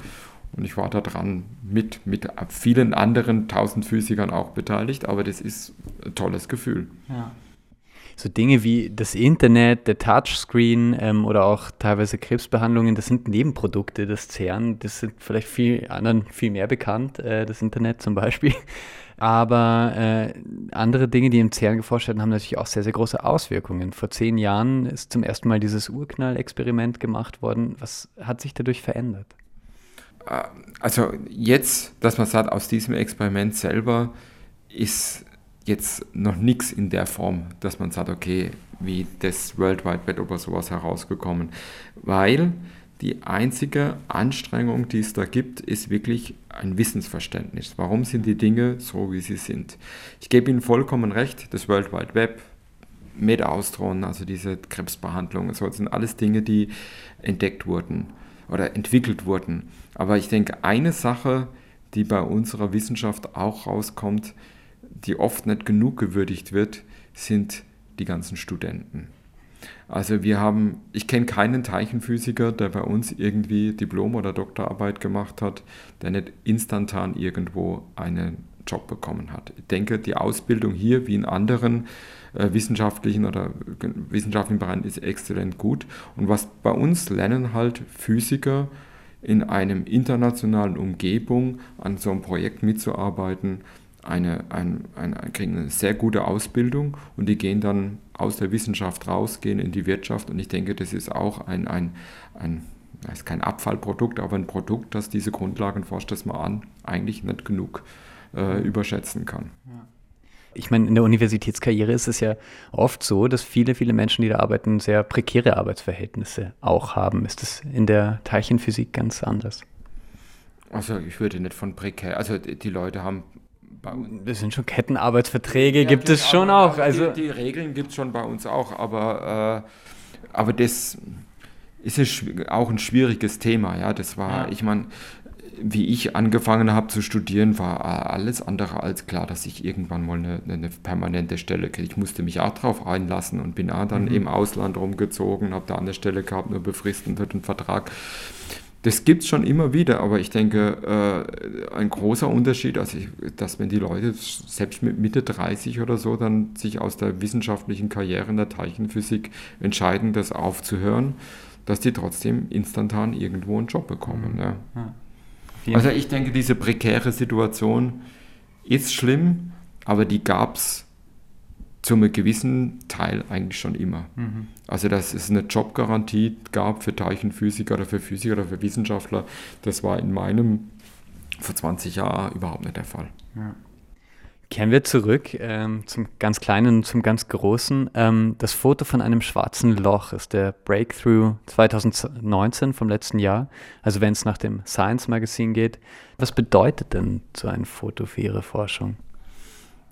und ich war daran mit, mit vielen anderen tausend Physikern auch beteiligt, aber das ist ein tolles Gefühl. Ja. So Dinge wie das Internet, der Touchscreen ähm, oder auch teilweise Krebsbehandlungen, das sind Nebenprodukte des CERN. Das sind vielleicht viel anderen viel mehr bekannt, äh, das Internet zum Beispiel. Aber äh, andere Dinge, die im CERN geforscht werden, haben natürlich auch sehr, sehr große Auswirkungen. Vor zehn Jahren ist zum ersten Mal dieses Urknall-Experiment gemacht worden. Was hat sich dadurch verändert? Äh, also jetzt, dass man sagt, aus diesem Experiment selber ist jetzt noch nichts in der Form, dass man sagt, okay, wie das World Wide Web oder sowas herausgekommen, weil die einzige Anstrengung, die es da gibt, ist wirklich ein Wissensverständnis. Warum sind die Dinge so, wie sie sind? Ich gebe Ihnen vollkommen recht, das World Wide Web, Metaustron, also diese Krebsbehandlung, so sind alles Dinge, die entdeckt wurden oder entwickelt wurden. Aber ich denke, eine Sache, die bei unserer Wissenschaft auch rauskommt, die oft nicht genug gewürdigt wird, sind die ganzen Studenten. Also wir haben, ich kenne keinen Teilchenphysiker, der bei uns irgendwie Diplom- oder Doktorarbeit gemacht hat, der nicht instantan irgendwo einen Job bekommen hat. Ich denke, die Ausbildung hier wie in anderen äh, wissenschaftlichen oder wissenschaftlichen Bereichen ist exzellent gut. Und was bei uns lernen halt Physiker in einem internationalen Umgebung an so einem Projekt mitzuarbeiten, eine, ein, ein, kriegen eine sehr gute Ausbildung und die gehen dann aus der Wissenschaft raus, gehen in die Wirtschaft und ich denke, das ist auch ein, ein, ein das ist kein Abfallprodukt, aber ein Produkt, das diese Grundlagen, forscht das mal an, eigentlich nicht genug äh, überschätzen kann. Ich meine, in der Universitätskarriere ist es ja oft so, dass viele, viele Menschen, die da arbeiten, sehr prekäre Arbeitsverhältnisse auch haben. Ist das in der Teilchenphysik ganz anders? Also ich würde nicht von prekär, also die Leute haben uns. Das sind schon Kettenarbeitsverträge, ja, gibt es schon auch. Also die, die Regeln gibt es schon bei uns auch, aber, äh, aber das ist auch ein schwieriges Thema. Ja, das war, ja. ich meine, wie ich angefangen habe zu studieren, war alles andere als klar, dass ich irgendwann mal eine, eine permanente Stelle kriege. Ich musste mich auch darauf einlassen und bin auch dann mhm. im Ausland rumgezogen, habe da eine Stelle gehabt, nur befristeten Vertrag. Das gibt es schon immer wieder, aber ich denke, äh, ein großer Unterschied, also ich, dass wenn die Leute selbst mit Mitte 30 oder so dann sich aus der wissenschaftlichen Karriere in der Teilchenphysik entscheiden, das aufzuhören, dass die trotzdem instantan irgendwo einen Job bekommen. Mhm. Ja. Also ich denke, diese prekäre Situation ist schlimm, aber die gab es zu einem gewissen Teil eigentlich schon immer. Mhm. Also dass es eine Jobgarantie gab für Teilchenphysiker oder für Physiker oder für Wissenschaftler, das war in meinem vor 20 Jahren überhaupt nicht der Fall. Ja. Kehren wir zurück ähm, zum ganz Kleinen und zum ganz Großen. Ähm, das Foto von einem schwarzen Loch ist der Breakthrough 2019 vom letzten Jahr. Also wenn es nach dem Science Magazine geht. Was bedeutet denn so ein Foto für Ihre Forschung?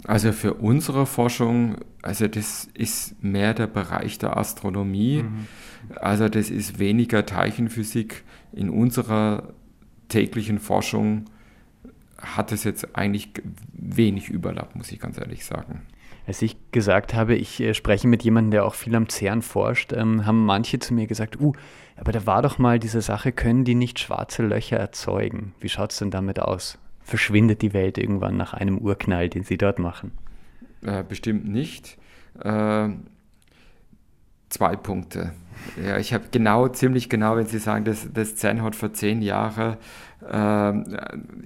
Also für unsere Forschung, also das ist mehr der Bereich der Astronomie. Mhm. Also das ist weniger Teilchenphysik. In unserer täglichen Forschung hat es jetzt eigentlich wenig Überlapp, muss ich ganz ehrlich sagen. Als ich gesagt habe, ich äh, spreche mit jemandem, der auch viel am CERN forscht, ähm, haben manche zu mir gesagt, uh, aber da war doch mal diese Sache, können die nicht schwarze Löcher erzeugen? Wie schaut es denn damit aus? Verschwindet die Welt irgendwann nach einem Urknall, den Sie dort machen? Äh, bestimmt nicht. Äh, zwei Punkte. Ja, ich habe genau, ziemlich genau, wenn Sie sagen, das, das CERN hat vor zehn Jahren äh,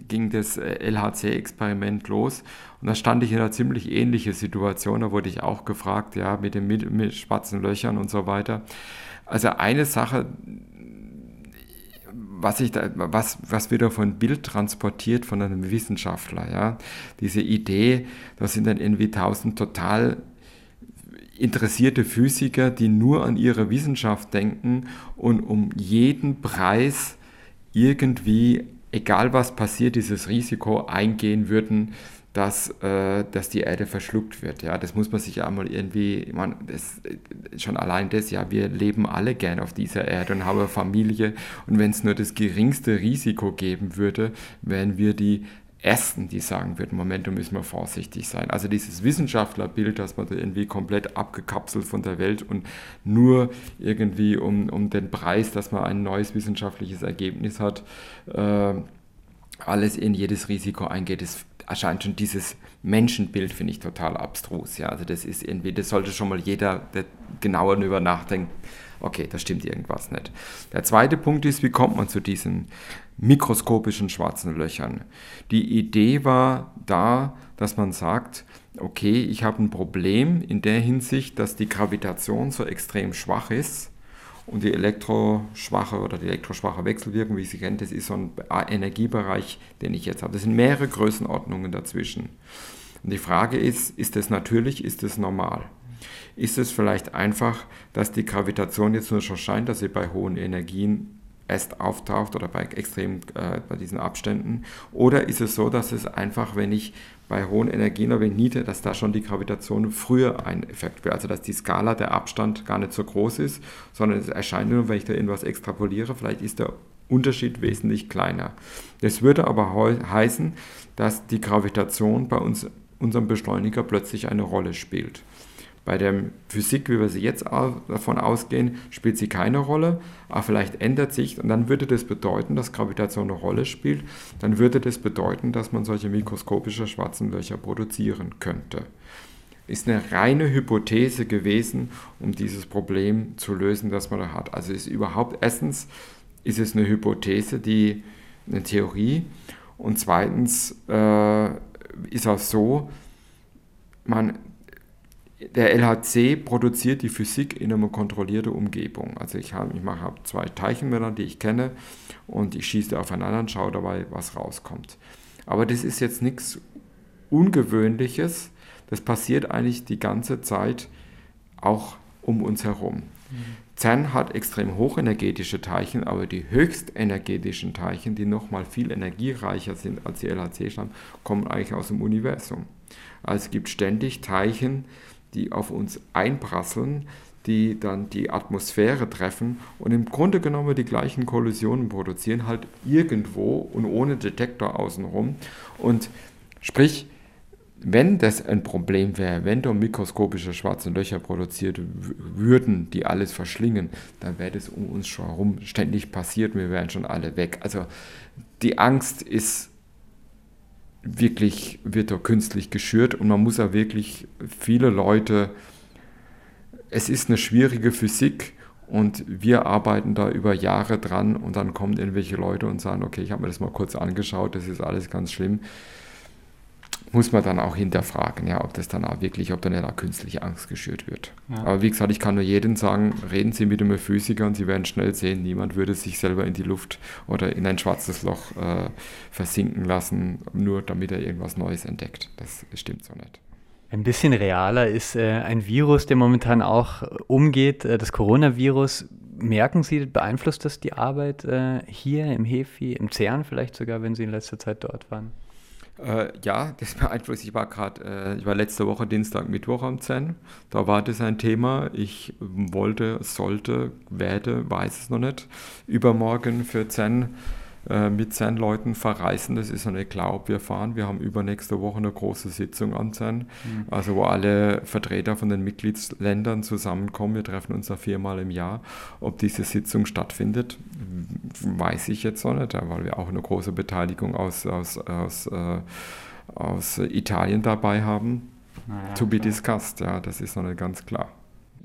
ging das LHC-Experiment los und da stand ich in einer ziemlich ähnlichen Situation. Da wurde ich auch gefragt, ja, mit den mit, mit schwarzen Löchern und so weiter. Also eine Sache, was, ich da, was, was wieder von Bild transportiert von einem Wissenschaftler. Ja? Diese Idee, das sind dann irgendwie tausend total interessierte Physiker, die nur an ihre Wissenschaft denken und um jeden Preis irgendwie, egal was passiert, dieses Risiko eingehen würden, dass, äh, dass die Erde verschluckt wird. Ja, das muss man sich ja mal irgendwie, man, das, schon allein das, ja, wir leben alle gern auf dieser Erde und haben eine Familie und wenn es nur das geringste Risiko geben würde, wären wir die Ersten, die sagen würden, Moment, da müssen wir vorsichtig sein. Also dieses Wissenschaftlerbild, dass man da irgendwie komplett abgekapselt von der Welt und nur irgendwie um, um den Preis, dass man ein neues wissenschaftliches Ergebnis hat, äh, alles in jedes Risiko eingeht, ist erscheint schon dieses Menschenbild, finde ich total abstrus. Ja? Also das ist irgendwie, das sollte schon mal jeder, der genauer darüber nachdenkt, okay, da stimmt irgendwas nicht. Der zweite Punkt ist, wie kommt man zu diesen mikroskopischen schwarzen Löchern? Die Idee war da, dass man sagt, okay, ich habe ein Problem in der Hinsicht, dass die Gravitation so extrem schwach ist Und die elektroschwache oder die elektroschwache Wechselwirkung, wie Sie kennen, das ist so ein Energiebereich, den ich jetzt habe. Das sind mehrere Größenordnungen dazwischen. Und die Frage ist, ist das natürlich, ist das normal? Ist es vielleicht einfach, dass die Gravitation jetzt nur schon scheint, dass sie bei hohen Energien erst auftaucht oder bei extrem äh, bei diesen Abständen? Oder ist es so, dass es einfach, wenn ich bei hohen Energien oder wenn niedrig, dass da schon die Gravitation früher ein Effekt wäre? Also dass die Skala, der Abstand gar nicht so groß ist, sondern es erscheint nur, wenn ich da irgendwas extrapoliere, vielleicht ist der Unterschied wesentlich kleiner. Das würde aber heißen, dass die Gravitation bei uns unserem Beschleuniger plötzlich eine Rolle spielt. Bei der Physik, wie wir sie jetzt davon ausgehen, spielt sie keine Rolle, aber vielleicht ändert sich und dann würde das bedeuten, dass Gravitation eine Rolle spielt, dann würde das bedeuten, dass man solche mikroskopische schwarzen Löcher produzieren könnte. Ist eine reine Hypothese gewesen, um dieses Problem zu lösen, das man da hat. Also ist überhaupt erstens ist es eine Hypothese, die eine Theorie und zweitens äh, ist auch so, man, der LHC produziert die Physik in einer kontrollierten Umgebung. Also ich habe ich mache, zwei Teilchenmänner, die ich kenne, und ich schieße aufeinander und schaue dabei, was rauskommt. Aber das ist jetzt nichts Ungewöhnliches. Das passiert eigentlich die ganze Zeit auch um uns herum. Mhm. CERN hat extrem hochenergetische Teilchen, aber die höchstenergetischen Teilchen, die nochmal viel energiereicher sind als die LHC-Schlangen, kommen eigentlich aus dem Universum. Also es gibt ständig Teilchen, die auf uns einprasseln, die dann die Atmosphäre treffen und im Grunde genommen die gleichen Kollisionen produzieren, halt irgendwo und ohne Detektor außenrum. Und sprich, wenn das ein Problem wäre, wenn da mikroskopische schwarze Löcher produziert würden, die alles verschlingen, dann wäre das um uns schon herum ständig passiert, wir wären schon alle weg. Also die Angst ist wirklich, wird da künstlich geschürt und man muss ja wirklich viele Leute, es ist eine schwierige Physik und wir arbeiten da über Jahre dran und dann kommen irgendwelche Leute und sagen, okay, ich habe mir das mal kurz angeschaut, das ist alles ganz schlimm muss man dann auch hinterfragen, ja, ob das dann auch wirklich, ob dann nicht auch künstliche Angst geschürt wird. Ja. Aber wie gesagt, ich kann nur jedem sagen, reden Sie mit einem Physiker und Sie werden schnell sehen, niemand würde sich selber in die Luft oder in ein schwarzes Loch äh, versinken lassen, nur damit er irgendwas Neues entdeckt. Das stimmt so nicht. Ein bisschen realer ist äh, ein Virus, der momentan auch umgeht, äh, das Coronavirus. Merken Sie, beeinflusst das die Arbeit äh, hier im HEFI, im CERN vielleicht sogar, wenn Sie in letzter Zeit dort waren? Äh, ja, das beeinflusst. Ich war gerade, äh, ich war letzte Woche Dienstag, Mittwoch am Zen. Da war das ein Thema. Ich wollte, sollte, werde, weiß es noch nicht, übermorgen für Zen äh, mit CERN-Leuten verreisen. Das ist noch nicht klar, ob wir fahren. Wir haben übernächste Woche eine große Sitzung am CERN, mhm. also wo alle Vertreter von den Mitgliedsländern zusammenkommen. Wir treffen uns da viermal im Jahr. Ob diese Sitzung stattfindet, weiß ich jetzt noch nicht, weil wir auch eine große Beteiligung aus, aus, aus, äh, aus Italien dabei haben. Naja, to be klar. discussed, ja, das ist noch nicht ganz klar.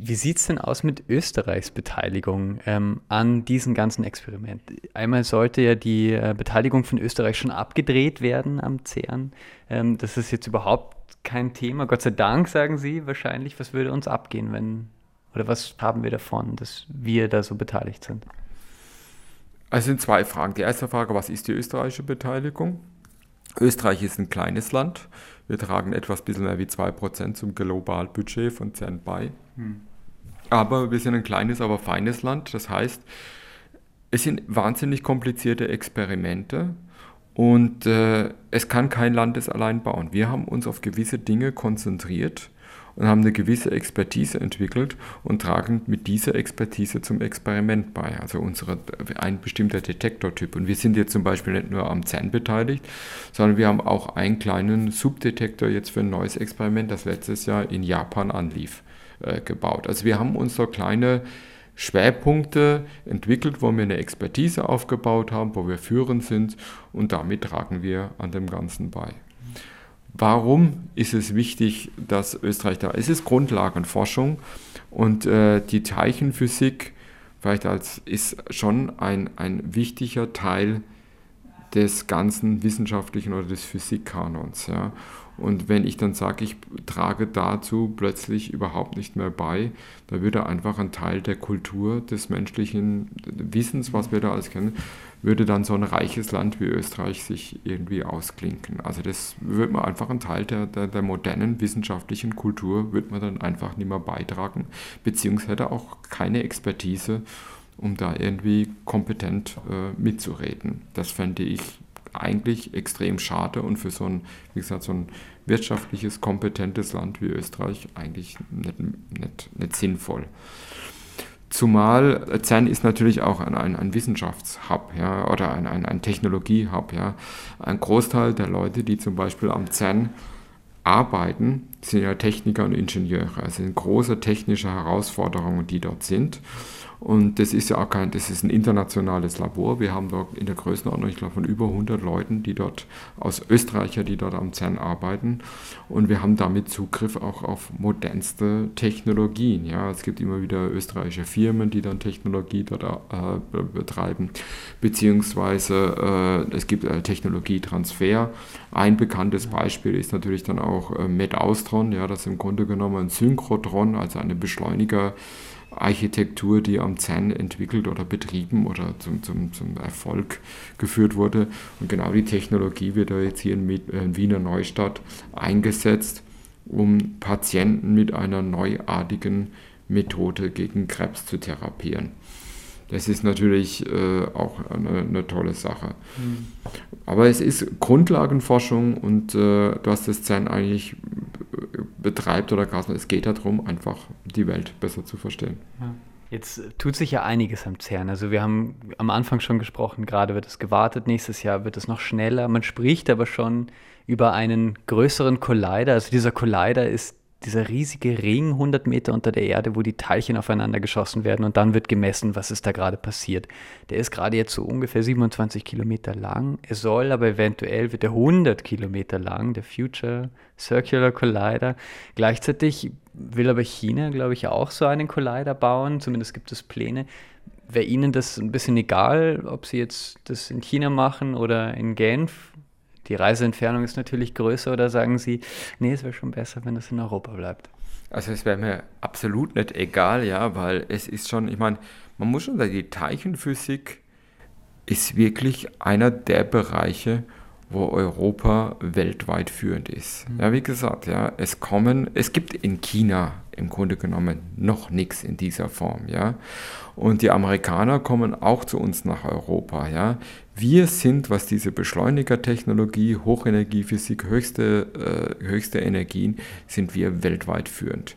Wie sieht es denn aus mit Österreichs Beteiligung ähm, an diesem ganzen Experiment? Einmal sollte ja die äh, Beteiligung von Österreich schon abgedreht werden am CERN. Ähm, das ist jetzt überhaupt kein Thema. Gott sei Dank, sagen Sie wahrscheinlich. Was würde uns abgehen, wenn, oder was haben wir davon, dass wir da so beteiligt sind? Also sind zwei Fragen. Die erste Frage, was ist die österreichische Beteiligung? Österreich ist ein kleines Land. Wir tragen etwas bisschen mehr wie 2% zum Globalbudget von CERN bei. Hm. Aber wir sind ein kleines, aber feines Land. Das heißt, es sind wahnsinnig komplizierte Experimente und äh, es kann kein Land es allein bauen. Wir haben uns auf gewisse Dinge konzentriert und haben eine gewisse Expertise entwickelt und tragen mit dieser Expertise zum Experiment bei. Also unsere, ein bestimmter Detektortyp. Und wir sind jetzt zum Beispiel nicht nur am CERN beteiligt, sondern wir haben auch einen kleinen Subdetektor jetzt für ein neues Experiment, das letztes Jahr in Japan anlief, äh, gebaut. Also wir haben uns so kleine Schwerpunkte entwickelt, wo wir eine Expertise aufgebaut haben, wo wir führend sind und damit tragen wir an dem Ganzen bei. Warum ist es wichtig, dass Österreich da ist? Es ist Grundlagenforschung und äh, die Teilchenphysik vielleicht als, ist schon ein, ein wichtiger Teil des ganzen wissenschaftlichen oder des Physikkanons. Ja. Und wenn ich dann sage, ich trage dazu plötzlich überhaupt nicht mehr bei, da würde einfach ein Teil der Kultur des menschlichen Wissens, was wir da alles kennen, würde dann so ein reiches Land wie Österreich sich irgendwie ausklinken. Also das würde man einfach ein Teil der, der, der modernen wissenschaftlichen Kultur, würde man dann einfach nicht mehr beitragen, beziehungsweise auch keine Expertise, um da irgendwie kompetent äh, mitzureden. Das fände ich eigentlich extrem schade und für so ein, wie gesagt, so ein wirtschaftliches, kompetentes Land wie Österreich eigentlich nicht, nicht, nicht sinnvoll. Zumal CERN ist natürlich auch ein, ein, ein Wissenschaftshub ja, oder ein, ein, ein Technologiehub. Ja. Ein Großteil der Leute, die zum Beispiel am CERN arbeiten, sind ja Techniker und Ingenieure. Es sind große technische Herausforderungen, die dort sind. Und das ist ja auch kein, das ist ein internationales Labor. Wir haben dort in der Größenordnung, ich glaube, von über 100 Leuten, die dort aus Österreicher, die dort am CERN arbeiten. Und wir haben damit Zugriff auch auf modernste Technologien. Ja, es gibt immer wieder österreichische Firmen, die dann Technologie dort äh, betreiben, beziehungsweise äh, es gibt äh, Technologietransfer. Ein bekanntes Beispiel ist natürlich dann auch äh, MedAustron, ja, das ist im Grunde genommen ein Synchrotron, also eine Beschleuniger Architektur, die am CERN entwickelt oder betrieben oder zum, zum, zum Erfolg geführt wurde. Und genau die Technologie wird da jetzt hier in, in äh, Wiener Neustadt eingesetzt, um Patienten mit einer neuartigen Methode gegen Krebs zu therapieren. Das ist natürlich äh, auch eine, eine, tolle Sache. Mhm. Aber es ist Grundlagenforschung und äh, du hast das CERN eigentlich betreibt oder Carsten, es geht darum, einfach die Welt besser zu verstehen. Ja. Jetzt tut sich ja einiges am CERN. Also wir haben am Anfang schon gesprochen, gerade wird es gewartet, nächstes Jahr wird es noch schneller. Man spricht aber schon über einen größeren Collider. Also dieser Collider ist dieser riesige Ring 100 Meter unter der Erde, wo die Teilchen aufeinander geschossen werden und dann wird gemessen, was ist da gerade passiert. Der ist gerade jetzt so ungefähr 27 Kilometer lang. Er soll aber eventuell wird er 100 Kilometer lang, der Future Circular Collider. Gleichzeitig will aber China, glaube ich, auch so einen Collider bauen. Zumindest gibt es Pläne. Wäre Ihnen das ein bisschen egal, ob Sie jetzt das in China machen oder in Genf? Die Reiseentfernung ist natürlich größer oder sagen Sie, nee, es wäre schon besser, wenn es in Europa bleibt? Also es wäre mir absolut nicht egal, ja, weil es ist schon, ich meine, man muss schon sagen, die Teilchenphysik ist wirklich einer der Bereiche, wo Europa weltweit führend ist. Mhm. Ja, wie gesagt, ja, es kommen, es gibt in China im Grunde genommen noch nichts in dieser Form, ja. Und die Amerikaner kommen auch zu uns nach Europa, ja. Wir sind, was diese Beschleunigertechnologie, Hochenergiephysik, höchste, äh, höchste Energien, sind wir weltweit führend.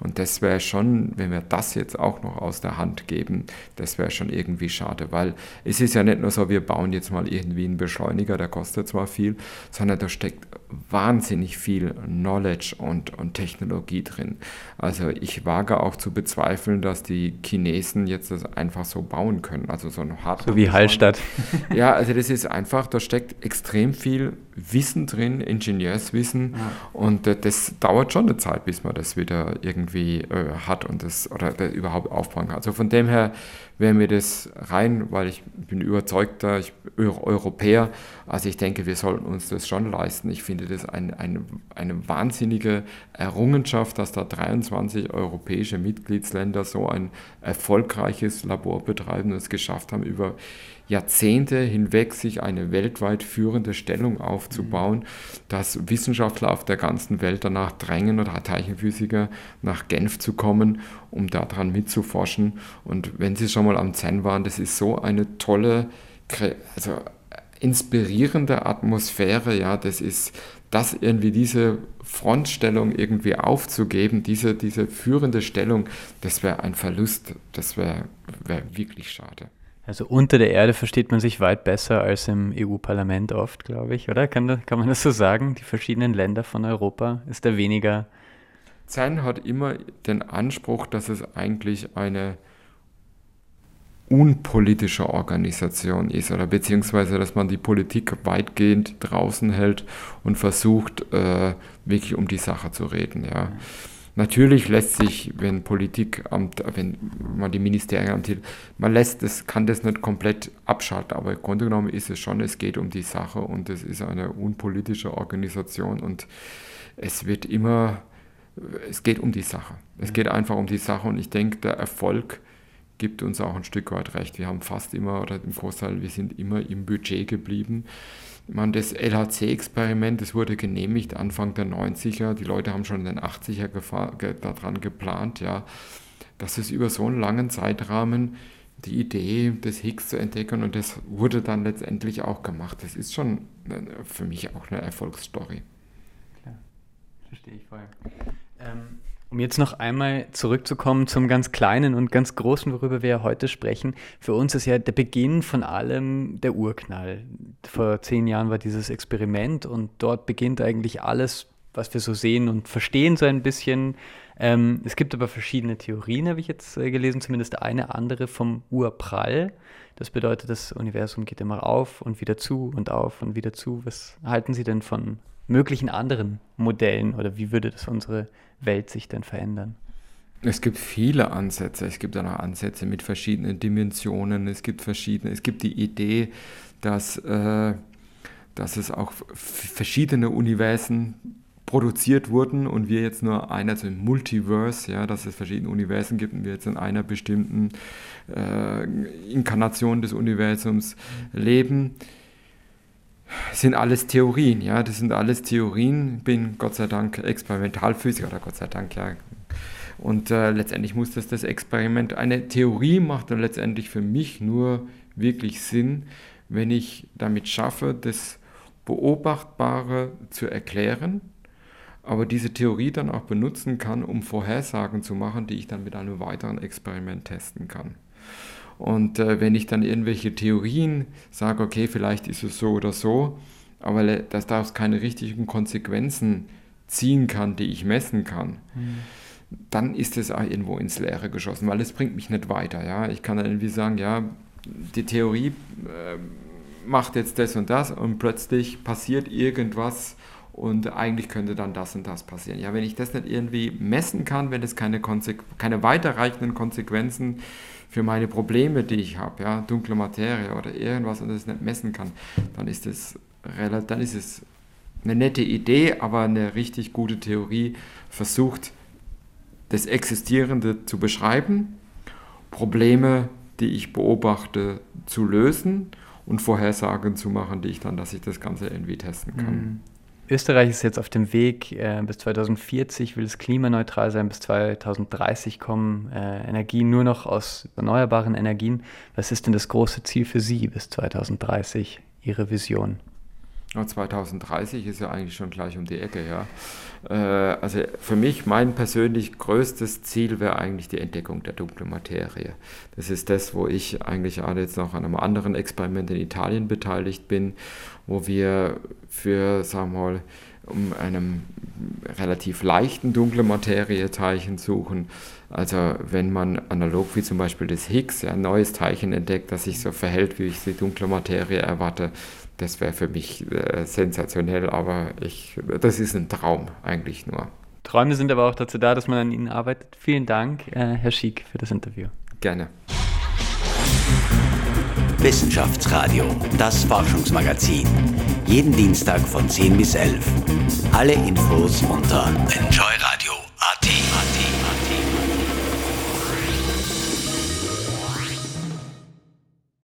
Und das wäre schon, wenn wir das jetzt auch noch aus der Hand geben, das wäre schon irgendwie schade, weil es ist ja nicht nur so, wir bauen jetzt mal irgendwie einen Beschleuniger, der kostet zwar viel, sondern da steckt wahnsinnig viel Knowledge und, und Technologie drin. Also ich wage auch zu bezweifeln, dass die Chinesen jetzt das einfach so bauen können. Also so ein Hardware. So wie Hallstatt. Ja, also das ist einfach, da steckt extrem viel Wissen drin, Ingenieurswissen ja. und äh, das dauert schon eine Zeit, bis man das wieder irgendwie äh, hat und das oder das überhaupt aufbauen kann. Also von dem her wäre mir das rein, weil ich bin überzeugter ich, Europäer, also ich denke, wir sollten uns das schon leisten. Ich finde das ein, ein, eine wahnsinnige Errungenschaft, dass da 23 europäische Mitgliedsländer so ein erfolgreiches Labor betreiben und es geschafft haben, über Jahrzehnte hinweg sich eine weltweit führende Stellung aufzubauen, dass Wissenschaftler auf der ganzen Welt danach drängen oder Teilchenphysiker nach Genf zu kommen, um daran mitzuforschen. Und wenn sie schon mal am CERN waren, das ist so eine tolle, also inspirierende Atmosphäre, ja, das ist das irgendwie diese Frontstellung irgendwie aufzugeben, diese, diese führende Stellung, das wäre ein Verlust, das wäre wär wirklich schade. Also unter der Erde versteht man sich weit besser als im EU-Parlament oft, glaube ich, oder? Kann, kann man das so sagen? Die verschiedenen Länder von Europa ist da weniger. CERN hat immer den Anspruch, dass es eigentlich eine unpolitische Organisation ist oder beziehungsweise, dass man die Politik weitgehend draußen hält und versucht, äh, wirklich um die Sache zu reden. Ja. Natürlich lässt sich, wenn Politik, wenn man die Ministerien amtiert, man lässt es, kann das nicht komplett abschalten, aber im Grunde genommen ist es schon, es geht um die Sache und es ist eine unpolitische Organisation und es wird immer, es geht um die Sache. Es geht einfach um die Sache und ich denke, der Erfolg gibt uns auch ein Stück weit recht. Wir haben fast immer, oder im Großteil, wir sind immer im Budget geblieben. Meine, das LHC-Experiment, das wurde genehmigt Anfang der 90er. Die Leute haben schon in den 80er daran geplant, ja, dass es über so einen langen Zeitrahmen die Idee des Higgs zu entdecken und das wurde dann letztendlich auch gemacht. Das ist schon für mich auch eine Erfolgsstory. Klar, verstehe ich voll. Ähm um jetzt noch einmal zurückzukommen zum ganz Kleinen und ganz Großen, worüber wir ja heute sprechen. Für uns ist ja der Beginn von allem der Urknall. Vor zehn Jahren war dieses Experiment und dort beginnt eigentlich alles, was wir so sehen und verstehen so ein bisschen. Ähm, es gibt aber verschiedene Theorien, habe ich jetzt äh, gelesen, zumindest eine andere vom Urprall. Das bedeutet, das Universum geht immer auf und wieder zu und auf und wieder zu. Was halten Sie denn von möglichen anderen Modellen oder wie würde das unsere Welt sich denn verändern? Es gibt viele Ansätze. Es gibt auch noch Ansätze mit verschiedenen Dimensionen. Es gibt verschiedene. Es gibt die Idee, dass, äh, dass es auch verschiedene Universen produziert wurden und wir jetzt nur einer, also im Multiverse, ja, dass es verschiedene Universen gibt und wir jetzt in einer bestimmten äh, Inkarnation des Universums leben sind alles Theorien, ja, das sind alles Theorien. Bin Gott sei Dank Experimentalphysiker oder Gott sei Dank ja. Und äh, letztendlich muss das das Experiment. Eine Theorie macht dann letztendlich für mich nur wirklich Sinn, wenn ich damit schaffe, das Beobachtbare zu erklären, aber diese Theorie dann auch benutzen kann, um Vorhersagen zu machen, die ich dann mit einem weiteren Experiment testen kann. Und äh, wenn ich dann irgendwelche Theorien sage, okay, vielleicht ist es so oder so, aber dass daraus keine richtigen Konsequenzen ziehen kann, die ich messen kann, mhm. dann ist es auch irgendwo ins Leere geschossen, weil es bringt mich nicht weiter. Ja? Ich kann dann irgendwie sagen, ja, die Theorie äh, macht jetzt das und das und plötzlich passiert irgendwas und eigentlich könnte dann das und das passieren. Ja, wenn ich das nicht irgendwie messen kann, wenn es keine, keine weiterreichenden Konsequenzen für meine Probleme, die ich habe, ja, dunkle Materie oder irgendwas und das nicht messen kann, dann ist es dann ist es eine nette Idee, aber eine richtig gute Theorie versucht, das Existierende zu beschreiben, Probleme, die ich beobachte, zu lösen und Vorhersagen zu machen, die ich dann, dass ich das Ganze irgendwie testen kann. Österreich ist jetzt auf dem Weg äh, bis 2040, will es klimaneutral sein, bis 2030 kommen äh, Energien nur noch aus erneuerbaren Energien. Was ist denn das große Ziel für Sie bis 2030, Ihre Vision? 2030 ist ja eigentlich schon gleich um die Ecke, ja. Äh, also für mich, mein persönlich größtes Ziel wäre eigentlich die Entdeckung der dunklen Materie. Das ist das, wo ich eigentlich jetzt noch an einem anderen Experiment in Italien beteiligt bin, wo wir für, sagen wir mal, um einem relativ leichten dunkle Materie-Teilchen suchen. Also wenn man analog wie zum Beispiel das Higgs, ja, ein neues Teilchen entdeckt, das sich so verhält, wie ich die dunkle Materie erwarte, das wäre für mich äh, sensationell, aber ich, das ist ein Traum eigentlich nur. Träume sind aber auch dazu da, dass man an ihnen arbeitet. Vielen Dank, äh, Herr Schick, für das Interview. Gerne. Wissenschaftsradio, das Forschungsmagazin. Jeden Dienstag von 10 bis 11. Alle Infos unter enjoyradio.at.